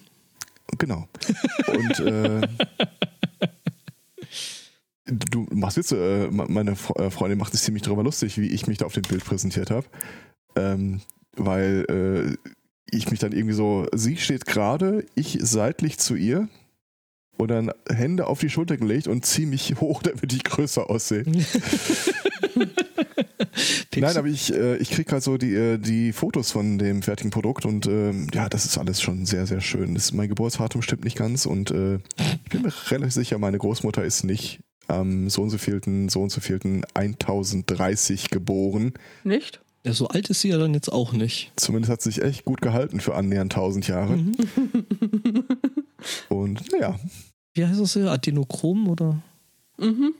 Genau. Und äh, du machst Witze, äh, meine Fre- äh, Freundin macht sich ziemlich darüber lustig, wie ich mich da auf dem Bild präsentiert habe. Ähm, weil äh, ich mich dann irgendwie so, sie steht gerade, ich seitlich zu ihr und dann Hände auf die Schulter gelegt und ziehe mich hoch, damit ich größer aussehe. Nein, aber ich, äh, ich kriege halt so die, äh, die Fotos von dem fertigen Produkt und ähm, ja, das ist alles schon sehr, sehr schön. Das, mein Geburtsdatum stimmt nicht ganz und äh, ich bin mir relativ sicher, meine Großmutter ist nicht am so und so vielten, so und so vielten 1030 geboren. Nicht? Ja, so alt ist sie ja dann jetzt auch nicht. Zumindest hat sie sich echt gut gehalten für annähernd 1000 Jahre. Mhm. Und naja, Wie heißt das hier? Adenochrom oder? Mhm.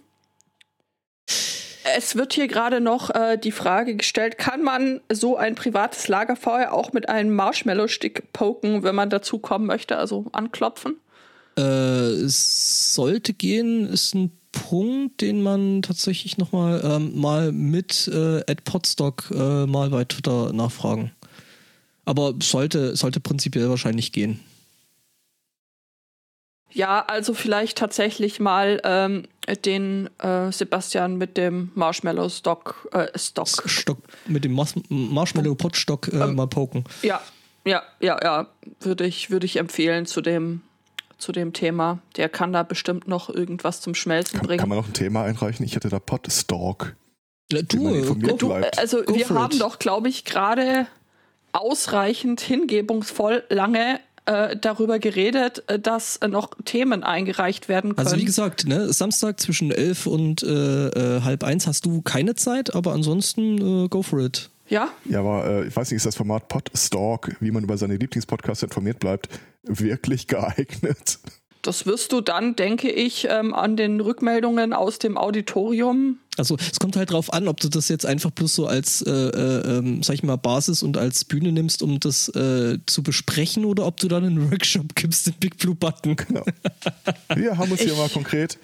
Es wird hier gerade noch äh, die Frage gestellt, kann man so ein privates Lagerfeuer auch mit einem Marshmallow-Stick poken, wenn man dazu kommen möchte, also anklopfen? Äh, es sollte gehen, ist ein Punkt, den man tatsächlich nochmal ähm, mal mit äh, Ed Potstock äh, mal bei Twitter nachfragen. Aber sollte, sollte prinzipiell wahrscheinlich gehen. Ja, also vielleicht tatsächlich mal ähm, den äh, Sebastian mit dem Marshmallow-Stock. Äh, Stock. Stock, mit dem Mas Marshmallow-Potstock äh, Ähm, mal poken. Ja, ja, ja, ja. Würde ich, würde ich empfehlen zu dem, zu dem Thema. Der kann da bestimmt noch irgendwas zum Schmelzen kann, bringen. kann man noch ein Thema einreichen? Ich hätte da Potstalk. Ja, du, informiert go, Du, bleibt. also Go wir for haben it. doch, glaube ich, gerade ausreichend hingebungsvoll lange äh, darüber geredet, äh, dass äh, noch Themen eingereicht werden können. Also wie gesagt, ne, Samstag zwischen 11 und äh, äh, halb eins hast du keine Zeit, aber ansonsten äh, go for it. Ja, Ja, aber äh, ich weiß nicht, ist das Format Podstalk, wie man über seine Lieblingspodcasts informiert bleibt, wirklich geeignet? Das wirst du dann, denke ich, ähm, an den Rückmeldungen aus dem Auditorium. Also es kommt halt drauf an, ob du das jetzt einfach bloß so als, äh, äh, ähm, sag ich mal, Basis und als Bühne nimmst, um das äh, zu besprechen, oder ob du dann einen Workshop gibst, den Big Blue Button. Genau. Wir haben uns hier mal konkret.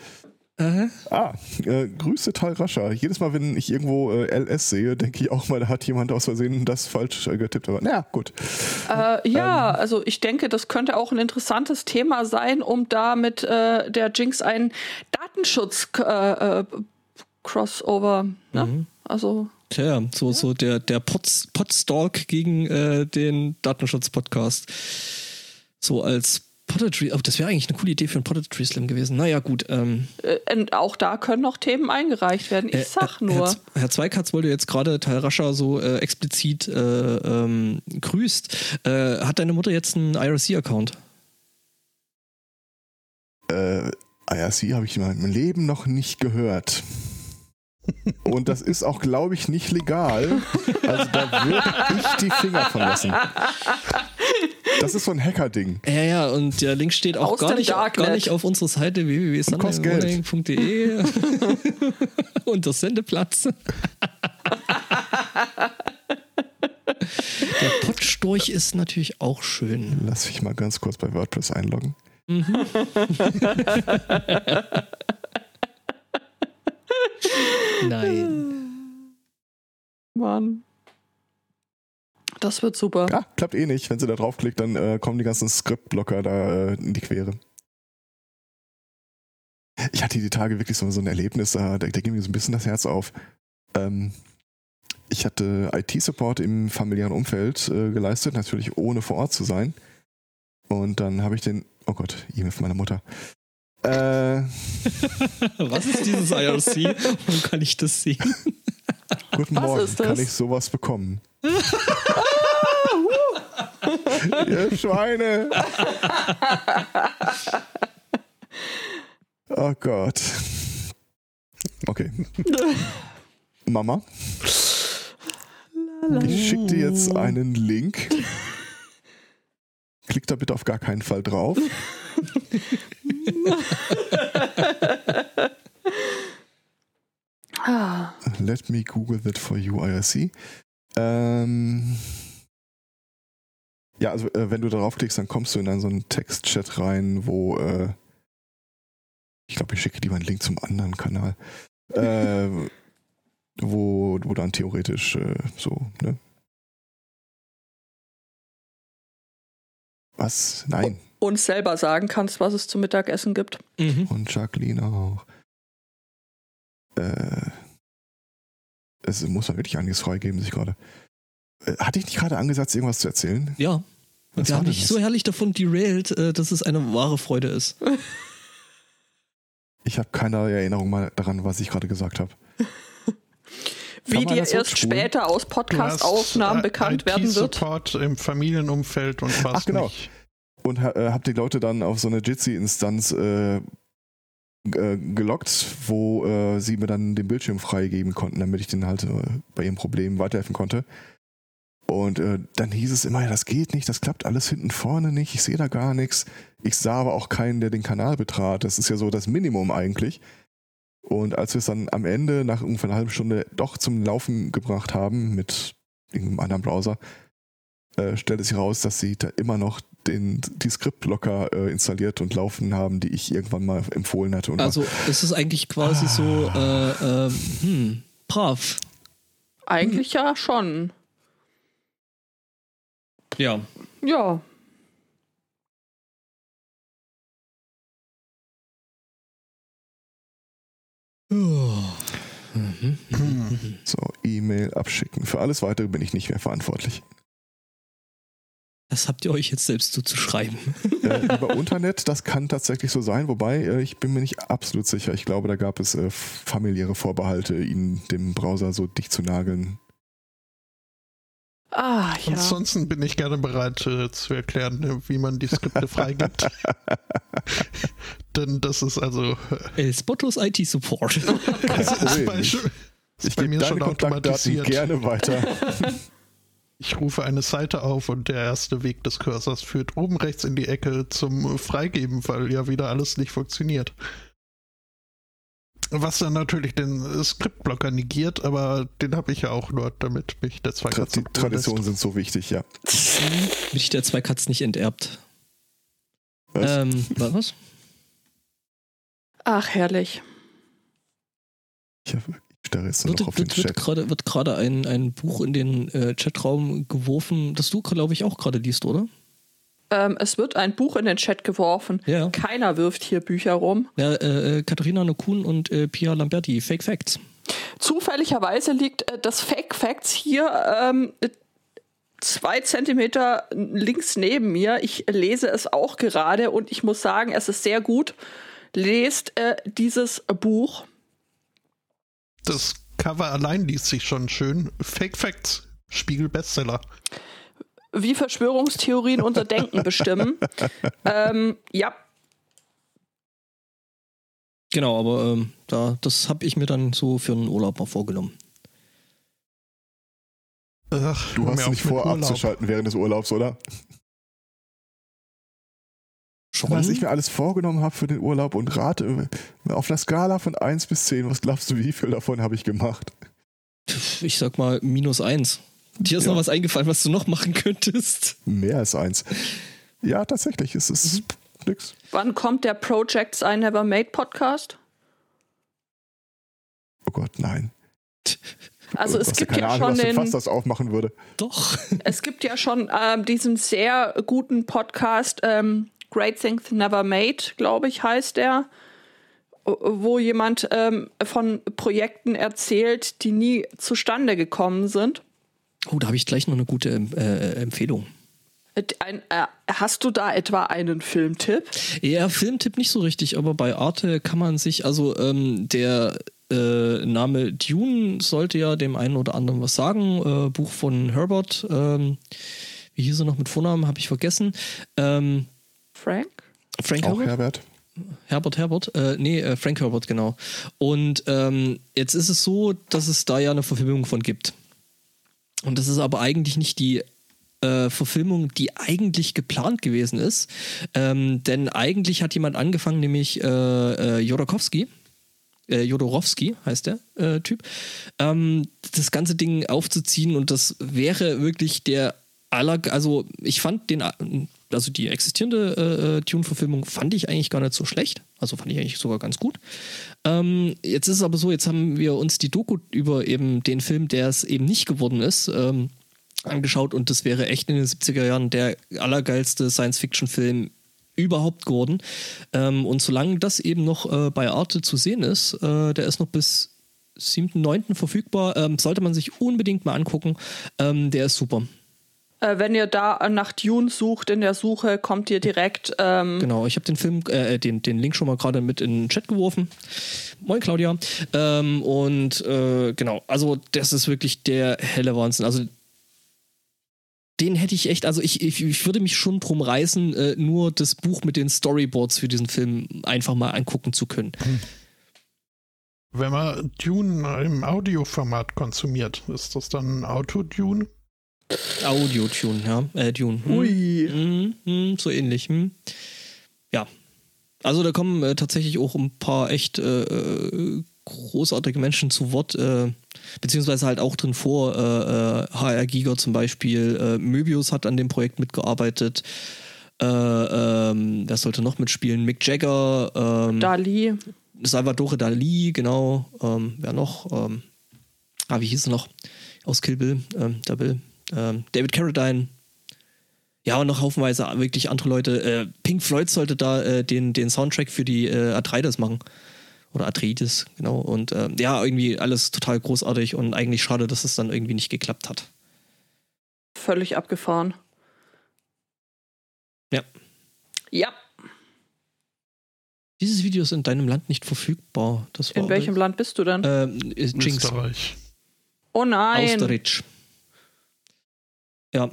Aha. Ah, äh, Grüße Tal Rascher. Jedes Mal, wenn ich irgendwo äh, LS sehe, denke ich auch mal, da hat jemand aus Versehen das falsch äh, getippt. Aber naja, gut. Äh, ja, also ich denke, das könnte auch ein interessantes Thema sein, um da mit äh, der Jinx einen Datenschutz äh, äh, Crossover. Ne? Mhm. Also Tja, so, so der, der Pods, Podstalk gegen äh, den Datenschutz-Podcast. So als Poetry, oh, das wäre eigentlich eine coole Idee für einen Poetry Slam gewesen. Naja, gut. Ähm, äh, und auch da können noch Themen eingereicht werden. Ich äh, sag nur. Herr, Herr Zweikatz wollte jetzt gerade Teil Rascher so äh, explizit äh, ähm, grüßt. Äh, hat deine Mutter jetzt einen IRC-Account? Äh, IRC habe ich in meinem Leben noch nicht gehört. Und das ist auch, glaube ich, nicht legal. Also da würde ich die Finger von lassen. Das ist so ein Hacker-Ding. Ja, ja, und der Link steht auch Aus gar nicht, Darknet. gar nicht auf unserer Seite und das Sendeplatz. Der Pottstorch ist natürlich auch schön. Lass mich mal ganz kurz bei WordPress einloggen. Nein. Mann. Das wird super. Ja, klappt eh nicht. Wenn sie da draufklickt, dann äh, kommen die ganzen Skriptblocker da äh, in die Quere. Ich hatte die Tage wirklich so, so ein Erlebnis, da, da, da ging mir so ein bisschen das Herz auf. Ähm, ich hatte IT-Support im familiären Umfeld äh, geleistet, natürlich ohne vor Ort zu sein. Und dann habe ich den, oh Gott, E-Mail von meiner Mutter. Äh, Was ist dieses IRC? Wo kann ich das sehen? Guten Was Morgen, ist das? kann ich sowas bekommen? Ihr Schweine! Oh Gott. Okay. Mama, ich schicke dir jetzt einen Link. Klick da bitte auf gar keinen Fall drauf. Ah, Let me Google that for you, IRC. Ähm, ja, also äh, wenn du darauf klickst, dann kommst du in einen so einen Textchat rein, wo äh, ich glaube, ich schicke lieber einen Link zum anderen Kanal, äh, wo, wo dann theoretisch äh, so, ne? Was? Nein. uns selber sagen kannst, was es zum Mittagessen gibt. Mhm. Und Jacqueline auch. Äh, es muss man wirklich einiges freigeben, sich gerade. Äh, hatte ich nicht gerade angesetzt, irgendwas zu erzählen? Ja. Haben denn dich das? so herrlich davon derailed, äh, dass es eine wahre Freude ist. Ich habe keine Erinnerung mal daran, was ich gerade gesagt habe. Wie dir erst später aus Podcast-Aufnahmen äh, bekannt werden wird. IT-Support im Familienumfeld und was Ach, genau. nicht. Und äh, habe die Leute dann auf so eine Jitsi-Instanz äh, äh, gelockt, wo äh, sie mir dann den Bildschirm freigeben konnten, damit ich denen halt äh, bei ihrem Problem weiterhelfen konnte. Und äh, dann hieß es immer, ja, das geht nicht, das klappt alles hinten vorne nicht, ich sehe da gar nichts. Ich sah aber auch keinen, der den Kanal betrat. Das ist ja so das Minimum eigentlich. Und als wir es dann am Ende nach ungefähr einer halben Stunde doch zum Laufen gebracht haben mit irgendeinem anderen Browser, äh, stellte sich heraus, dass sie da immer noch den, die Skriptblocker äh, installiert und laufen haben, die ich irgendwann mal empfohlen hatte. Und Also es ist eigentlich quasi so, äh, ähm, hm, brav. Eigentlich ja schon. Ja. Ja. Mhm. so, E-Mail abschicken. Für alles weitere bin ich nicht mehr verantwortlich. Das habt ihr euch jetzt selbst zuzuschreiben. äh, über Unternet, das kann tatsächlich so sein, wobei äh, ich bin mir nicht absolut sicher. Ich glaube, da gab es äh, familiäre Vorbehalte, ihn dem Browser so dicht zu nageln. Ah, ja. Ansonsten bin ich gerne bereit äh, zu erklären, äh, wie man die Skripte freigibt. Denn das ist also äh, El Spotlos IT Support. Das ist bei, Ich, ist ich bei mir schon automatisiert. gerne weiter. Ich rufe eine Seite auf und der erste Weg des Cursors führt oben rechts in die Ecke zum Freigeben, weil ja wieder alles nicht funktioniert. Was dann natürlich den Skriptblocker negiert, aber den habe ich ja auch nur, damit mich der Zweikatz. Die Traditionen sind so wichtig, ja. Mich der Zweikatz nicht enterbt. Was? Ähm, was? Ach, herrlich. Ich, hab, ich starre jetzt Wird, noch auf den wird, wird Chat. gerade wird gerade ein, ein Buch in den äh, Chatraum geworfen, das du, glaube ich, auch gerade liest, oder? Ähm, es wird ein Buch in den Chat geworfen. Ja. Keiner wirft hier Bücher rum. Ja, äh, äh, Katharina Nokun und äh, Pia Lamberti, Fake Facts. Zufälligerweise liegt äh, das Fake Facts hier ähm, zwei Zentimeter links neben mir. Ich lese es auch gerade und ich muss sagen, es ist sehr gut. Lest äh, dieses Buch. Das Cover allein liest sich schon schön. Fake Facts, Spiegel Bestseller. Wie Verschwörungstheorien unser Denken bestimmen. ähm, ja, Genau, aber ähm, da, das habe ich mir dann so für einen Urlaub mal vorgenommen. Ach, Du hast nicht vor, Urlaub. abzuschalten während des Urlaubs, oder? Schon? Was ich mir alles vorgenommen habe für den Urlaub und rate auf einer Skala von 1 bis 10, was glaubst du, wie viel davon habe ich gemacht? Ich sag mal minus eins. Dir ist Ja. noch was eingefallen, was du noch machen könntest? Mehr als 1. Ja, tatsächlich, es ist Mhm. nix. wann kommt der Projects I Never Made Podcast? Oh Gott, nein. Also Du es gibt ja Ahnung, schon den, Fass das aufmachen würde. Doch. es gibt ja schon ähm, diesen sehr guten Podcast ähm, Great Things Never Made, glaube ich, heißt der, wo jemand ähm, von Projekten erzählt, die nie zustande gekommen sind. Oh, da habe ich gleich noch eine gute äh, Empfehlung. Ein, äh, hast du da etwa einen Filmtipp? Ja, Filmtipp nicht so richtig, aber bei Arte kann man sich, also ähm, der äh, Name Dune sollte ja dem einen oder anderen was sagen. Äh, Buch von Herbert. Ähm, wie hieß er noch mit Vornamen? Habe ich vergessen. Ähm, Frank? Frank Auch Herbert? Herbert. Herbert Herbert? Äh, nee, äh, Frank Herbert, genau. Und ähm, jetzt ist es so, dass es da ja eine Verfilmung von gibt. Und das ist aber eigentlich nicht die äh, Verfilmung, die eigentlich geplant gewesen ist. Ähm, denn eigentlich hat jemand angefangen, nämlich äh, äh, Jodorowsky, äh, Jodorowsky heißt der äh, Typ, ähm, das ganze Ding aufzuziehen und das wäre wirklich der aller, also ich fand den, also die existierende äh, Tune-Verfilmung fand ich eigentlich gar nicht so schlecht, also fand ich eigentlich sogar ganz gut. Ähm, jetzt ist es aber so, jetzt haben wir uns die Doku über eben den Film, der es eben nicht geworden ist, ähm, angeschaut und das wäre echt in den 70er Jahren der allergeilste Science-Fiction-Film überhaupt geworden. Ähm, und solange das eben noch äh, bei Arte zu sehen ist, äh, der ist noch bis 7.9. verfügbar, ähm, sollte man sich unbedingt mal angucken. Ähm, der ist super. Äh, wenn ihr da nach Dune sucht in der Suche, kommt ihr direkt. Ähm, Genau, ich habe den Film, äh, den, den Link schon mal gerade mit in den Chat geworfen. Moin Claudia. Ähm, und äh, genau, also das ist wirklich der helle Wahnsinn. Also den hätte ich echt, also ich, ich, ich würde mich schon drum reißen, äh, nur das Buch mit den Storyboards für diesen Film einfach mal angucken zu können. Wenn man Dune im Audioformat konsumiert, ist das dann Auto-Dune? Audio-Tune, ja. Äh, Dune. Hm. Ui. Hm, hm, so ähnlich. Hm. Ja. Also da kommen äh, tatsächlich auch ein paar echt äh, äh, großartige Menschen zu Wort, äh, beziehungsweise halt auch drin vor. Äh, äh, HR Giger zum Beispiel. Äh, Möbius hat an dem Projekt mitgearbeitet. Äh, ähm, wer sollte noch mitspielen? Mick Jagger. Ähm, Dali. Salvatore Dali, genau. Ähm, wer noch? Ähm, ah, wie hieß er noch? Aus Kill Bill, ähm, der Bill. Ähm, David Carradine. Ja, und noch haufenweise wirklich andere Leute. Äh, Pink Floyd sollte da äh, den, den Soundtrack für die äh, Atreides machen. Oder Atreides, genau. Und ähm, ja, irgendwie alles total großartig und eigentlich schade, dass es dann irgendwie nicht geklappt hat. Völlig abgefahren. Ja. Ja. Dieses Video ist in deinem Land nicht verfügbar. Das war In welchem Land bist du denn? Ähm, ist Jinx. Österreich. oh nein. Austerlitz. Ja. Ja,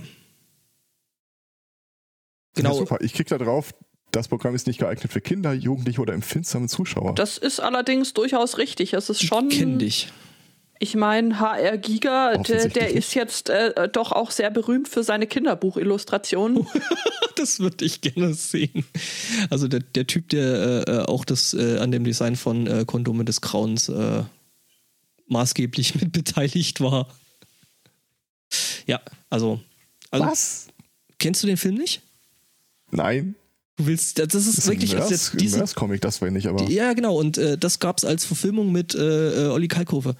Genau. super. Ich klicke da drauf. Das Programm ist nicht geeignet für Kinder, Jugendliche oder empfindsame Zuschauer. Das ist allerdings durchaus richtig. Es ist schon. Kenn dich. Ich meine, HR Giga, der, der ist jetzt äh, doch auch sehr berühmt für seine Kinderbuchillustrationen. das würde ich gerne sehen. Also der, der Typ, der äh, auch das äh, an dem Design von äh, Kondome des Grauens äh, maßgeblich mit beteiligt war. Ja, also, also. Was? Kennst du den Film nicht? Nein. Du willst, das ist, Das ist wirklich. also Mörs, diese, Comic, das war nicht, aber. die, ja, genau, und äh, das gab es als Verfilmung mit äh, äh, Olli Kalkofe.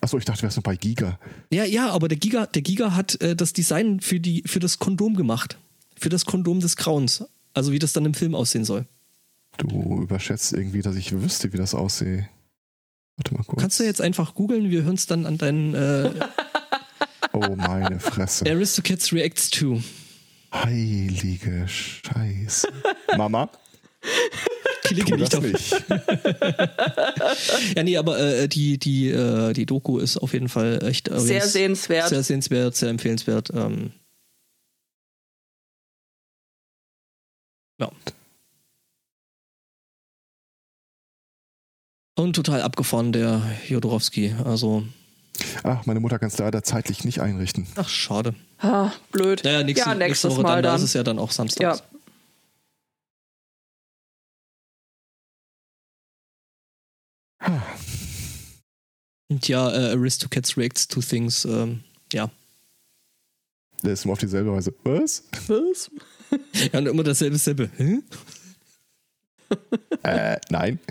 Achso, ich dachte, du wärst noch bei Giga. Ja, ja, aber der Giga, der Giga hat äh, das Design für, die, für das Kondom gemacht. Für das Kondom des Grauens. Also wie das dann im Film aussehen soll. Du überschätzt irgendwie, dass ich wüsste, wie das aussehe. Warte mal kurz. Kannst du jetzt einfach googeln, wir hören es dann an deinen äh, Oh, meine Fresse. Aristocats Reacts to. Heilige Scheiße. Mama, Klicke tu nicht das auf. nicht. Ja, nee, aber äh, die, die, äh, die Doku ist auf jeden Fall echt äh, Sehr sehenswert. Sehr sehenswert, sehr empfehlenswert. Ähm, ja. Und total abgefahren, der Jodorowski. Also, Ach, meine Mutter kann es leider zeitlich nicht einrichten. ach, schade. Ah, blöd. Naja, nächste, ja, nächste nächstes Woche Mal dann. Da dann. ist es ja dann auch samstags. Ja. Und ja, äh, Aristocats Reacts to Things. Ähm, ja. Der ist immer auf dieselbe Weise. Was? Was? Ja, und immer dasselbe, dasselbe. Hä? äh, nein.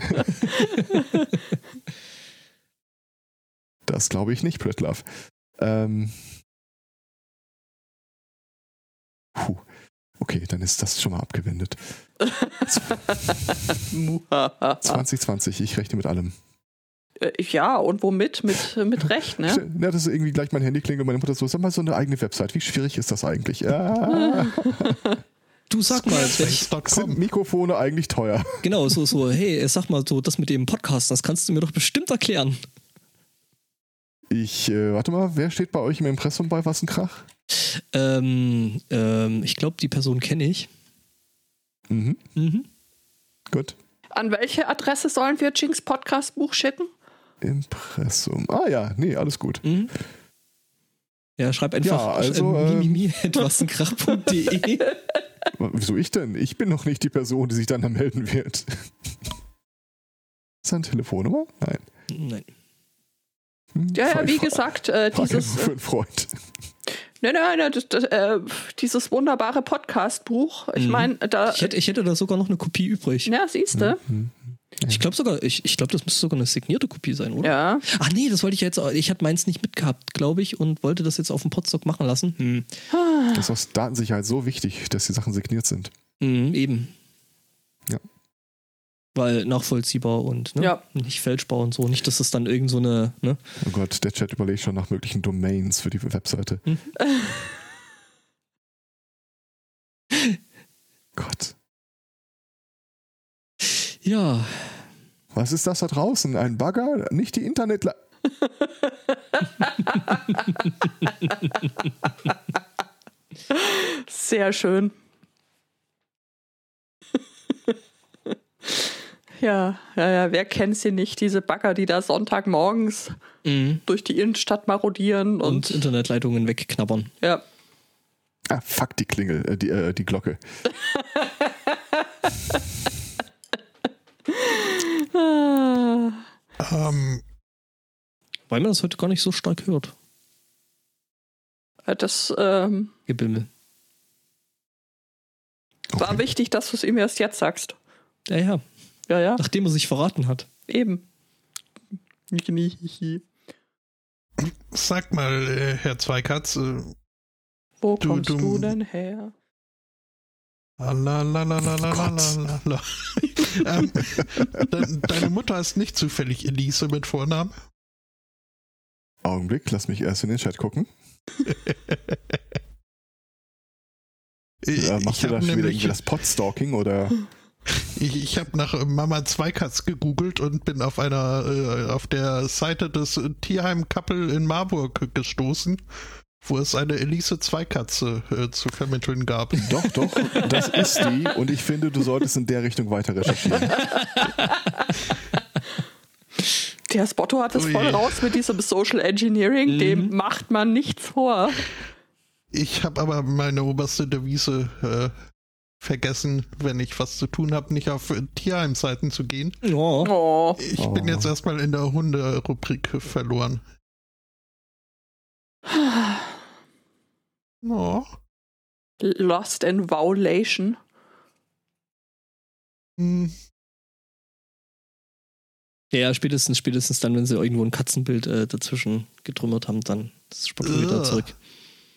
das glaube ich nicht, Pritlove. Ähm. Puh. Okay, dann ist das schon mal abgewendet. Muhaha. 2020, ich rechne mit allem. Äh, Ja, und womit? Mit, mit Recht, ne? Ja, das ist irgendwie gleich mein Handy klingelt und meine Mutter so, sag mal so eine eigene Website. Wie schwierig ist das eigentlich? Ja. Du sag mal, Sind. Mikrofone eigentlich teuer? genau, so, so, hey, sag mal so, das mit dem Podcast, das kannst du mir doch bestimmt erklären. Ich, äh, warte mal, wer steht bei euch im Impressum bei Was ein Krach? Ähm, ähm, ich glaube, die Person kenne ich. Mhm, Mhm. gut. An welche Adresse sollen wir Jinx Podcast Buch schicken? Impressum. Ah ja, nee, alles gut. Mhm. Ja, schreib einfach Ja, also, äh, ähm, mimimi.wassenkrach.de. Wieso ich denn? Ich bin noch nicht die Person, die sich dann da melden wird. Ist das eine Telefonnummer? Nein. Nein. Ja, ja, wie gesagt, äh, dieses, einfach für einen Freund. nein, nein, nein, das, das, äh, dieses wunderbare Podcast-Buch. Ich Mhm. meine, da, Ich hätte, ich hätte da sogar noch eine Kopie übrig. ja, siehst du? Hm. Ich glaube sogar, ich, ich glaube, das müsste sogar eine signierte Kopie sein, oder? Ja. Ach nee, das wollte ich jetzt, auch- ich hatte meins nicht mitgehabt, glaube ich, und wollte das jetzt auf dem Podstock machen lassen. Hm. Das ist aus Datensicherheit so wichtig, dass die Sachen signiert sind. Mhm, eben. Weil nachvollziehbar und ne? Ja. nicht fälschbar und so. Nicht, dass das dann irgend so eine, ne? Oh Gott, der Chat überlegt schon nach möglichen Domains für die Webseite. Mhm. Gott. Ja. Was ist das da draußen? Ein Bagger? Nicht die Internet. Sehr schön. Ja, ja, ja, wer kennt sie nicht, diese Bagger, die da Sonntagmorgens Mhm. durch die Innenstadt marodieren Und und, Internetleitungen wegknabbern. ja. Ah, fuck, die Klingel, äh, die, äh, die Glocke. Ah. Ähm, Weil man das heute gar nicht so stark hört. Das ähm, Gebimmel. war Okay. wichtig, dass du es ihm erst jetzt sagst. Ja, ja. Ja, ja, Nachdem er sich verraten hat. eben. sag mal, äh, Herr Zweikatz, äh, Wo Du- kommst du- du denn her? Lalalalalalala. ähm, de deine Mutter ist nicht zufällig Elise mit Vornamen? Augenblick, lass mich erst in den Chat gucken. Ich, Äh, machst ich du da habe schon wieder nämlich, irgendwie das Podstalking oder? ich, ich hab nach Mama Zweikatz gegoogelt und bin auf einer äh, auf der Seite des Tierheim Kappel in Marburg gestoßen, wo es eine Elise Zweikatze äh, zu vermitteln gab. Doch, doch, das ist die und ich finde, du solltest in der Richtung weiter recherchieren. Der Spotto hat es voll raus mit diesem Social Engineering. Mhm. Dem macht man nichts vor. Ich habe aber meine oberste Devise äh, vergessen, wenn ich was zu tun habe, nicht auf Tierheimseiten zu gehen. Oh. Ich Oh. bin jetzt erstmal in der Hunde-Rubrik verloren. Oh. Lost in Violation. Hm. Ja, spätestens, spätestens dann, wenn sie irgendwo ein Katzenbild äh, dazwischen getrümmert haben, dann ist Spotto wieder zurück.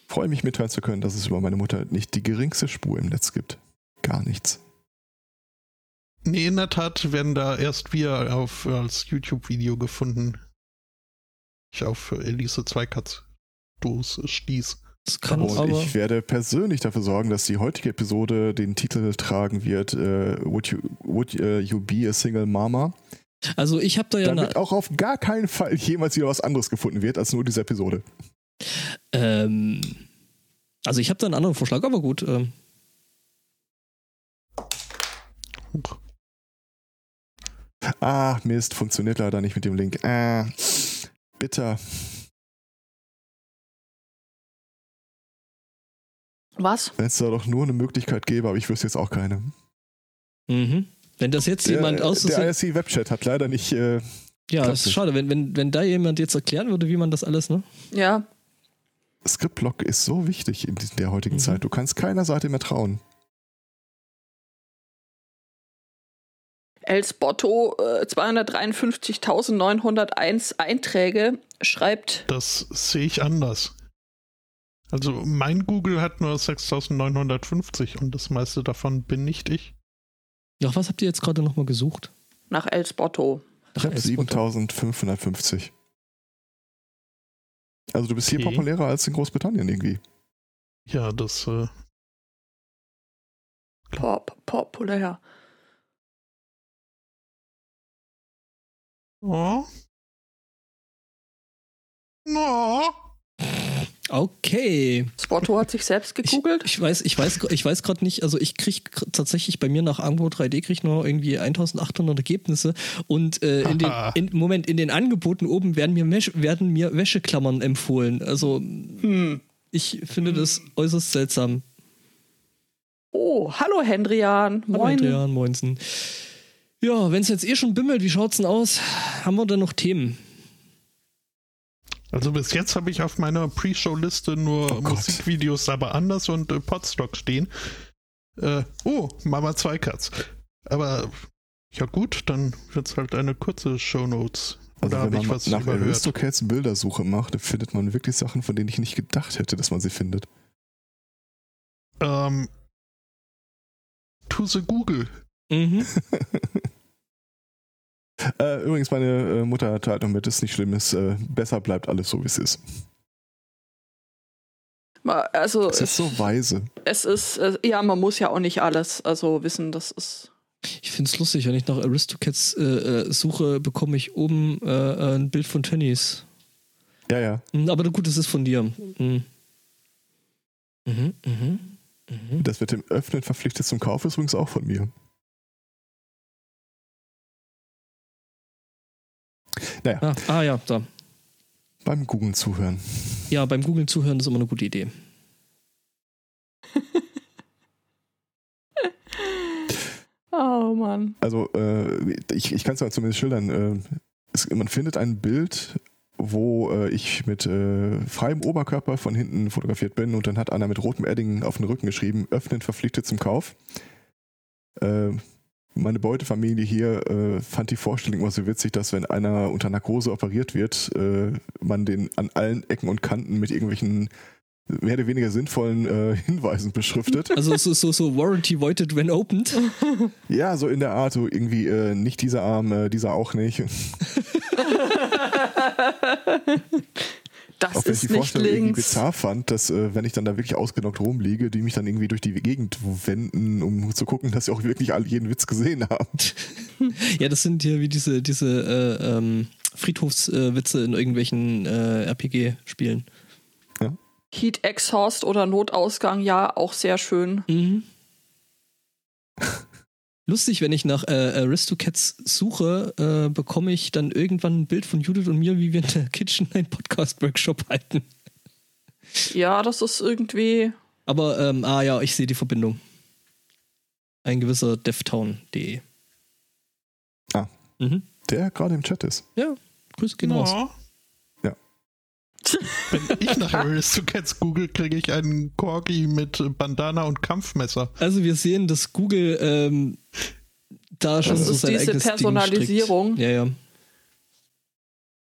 Freue mich mitteilen zu können, dass es über meine Mutter nicht die geringste Spur im Netz gibt. Gar nichts. Nee, in der Tat werden da erst wir auf, als YouTube-Video gefunden. Ich auf Elise Zweikatz Stoß stieß. Das kann Und aber. ich werde persönlich dafür sorgen, dass die heutige Episode den Titel tragen wird, äh, Would, you, would äh, you be a single mama? Also ich habe da ja Damit eine, auch auf gar keinen Fall jemals wieder was anderes gefunden wird, als nur diese Episode. ähm, also ich habe da einen anderen Vorschlag, aber gut. Ähm, Huch. Ah, Mist, funktioniert leider nicht mit dem Link. Ah, bitter. Was? Wenn es da doch nur eine Möglichkeit gäbe, aber ich wüsste jetzt auch keine. mhm. Wenn das jetzt jemand aus der IRC Webchat hat leider nicht. Äh, Ja, das ist nicht. schade. Wenn, wenn, wenn da jemand jetzt erklären würde, wie man das alles, ne? Ja. Skriptblock ist so wichtig in der heutigen Mhm. Zeit. Du kannst keiner Seite mehr trauen. Elsbotto, äh, 253.901 Einträge, schreibt, Das sehe ich anders. Also mein Google hat nur 6950 und das meiste davon bin nicht ich. Nach was habt ihr jetzt gerade nochmal gesucht? nach Elsbotto. Nach Ich habe Elsbotto. 7550. Also du bist hier Okay. populärer als in Großbritannien irgendwie. Ja, das äh, Pop, populär. Oh. Oh. Okay. Spotto hat sich selbst gegoogelt. Ich weiß, ich weiß, ich weiß gerade nicht, also ich kriege tatsächlich bei mir nach Angbo 3D krieg ich nur irgendwie 1800 Ergebnisse und äh, in den in, Moment in den Angeboten oben werden mir Wäsch, werden mir Wäscheklammern empfohlen. Also Hm. ich finde das äußerst seltsam. Oh, hallo Hendrian. Hallo Moin. Adrian, moinsen. Ja, wenn es jetzt eh schon bimmelt, wie schaut's denn aus? Haben wir denn noch Themen? Also bis jetzt habe ich auf meiner Pre-Show-Liste nur Oh. Musikvideos aber anders und äh, Podstock stehen. Äh, oh, Mama Zweikatz. Aber ja gut, dann wird's halt eine kurze Shownotes. Also Oder habe wenn ich man was nach überhört? Aristocats Bildersuche macht, findet man wirklich Sachen, von denen ich nicht gedacht hätte, dass man sie findet. Ähm, to the Google. Mhm. äh, übrigens, meine äh, Mutter teilt noch mit, ist nicht schlimm, ist, äh, besser bleibt alles so, wie es ist. Also Es ist so weise. es ist, äh, ja, man muss ja auch nicht alles also wissen, das ist. Ich finde es lustig, wenn ich nach Aristocats äh, äh, suche, bekomme ich oben äh, ein Bild von Tönnies. Ja, ja. Hm, Aber gut, es ist von dir. Mhm. Mhm, mhm, mhm. Das mit dem Öffnen verpflichtet zum Kauf ist übrigens auch von mir. Naja, Ah, ah ja, da. beim Googlen zuhören. Ja, beim Googlen zuhören ist immer eine gute Idee. Oh Mann. Also, äh, ich, ich kann es mal zumindest schildern. Äh, es, man findet ein Bild, wo äh, ich mit äh, freiem Oberkörper von hinten fotografiert bin und dann hat einer mit rotem Edding auf den Rücken geschrieben, öffnen verpflichtet zum Kauf. Meine Beutefamilie hier äh, fand die Vorstellung immer so witzig, dass wenn einer unter Narkose operiert wird, äh, man den an allen Ecken und Kanten mit irgendwelchen mehr oder weniger sinnvollen äh, Hinweisen beschriftet. Also so, so, so Warranty voided when opened. Ja, so in der Art, so irgendwie äh, nicht dieser Arm, äh, dieser auch nicht. Das Auch wenn ich ist die nicht Vorstellung irgendwie links. bizarr fand, dass äh, wenn ich dann da wirklich ausgenockt rumliege, die mich dann irgendwie durch die Gegend wenden, um zu gucken, dass sie auch wirklich alle jeden Witz gesehen haben. Ja, das sind hier wie diese, diese äh, ähm, Friedhofswitze in irgendwelchen äh, RPG-Spielen. Heat Exhaust oder Notausgang, ja, auch sehr schön. Mhm. Lustig, wenn ich nach äh, Aristocats suche, äh, bekomme ich dann irgendwann ein Bild von Judith und mir, wie wir in der Kitchen einen Podcast-Workshop halten. Ja, das ist irgendwie. Aber, ähm, ah ja, ich sehe die Verbindung. Ein gewisser devtown.de. Ah. Mhm. Der gerade im Chat ist. Ja, Grüße gehen raus. Wenn ich nach Aristocats google, kriege ich einen Corgi mit Bandana und Kampfmesser. Also wir sehen, dass Google ähm, da schon Das so ist sein diese eigenes Ding Personalisierung. strickt. Ja, ja.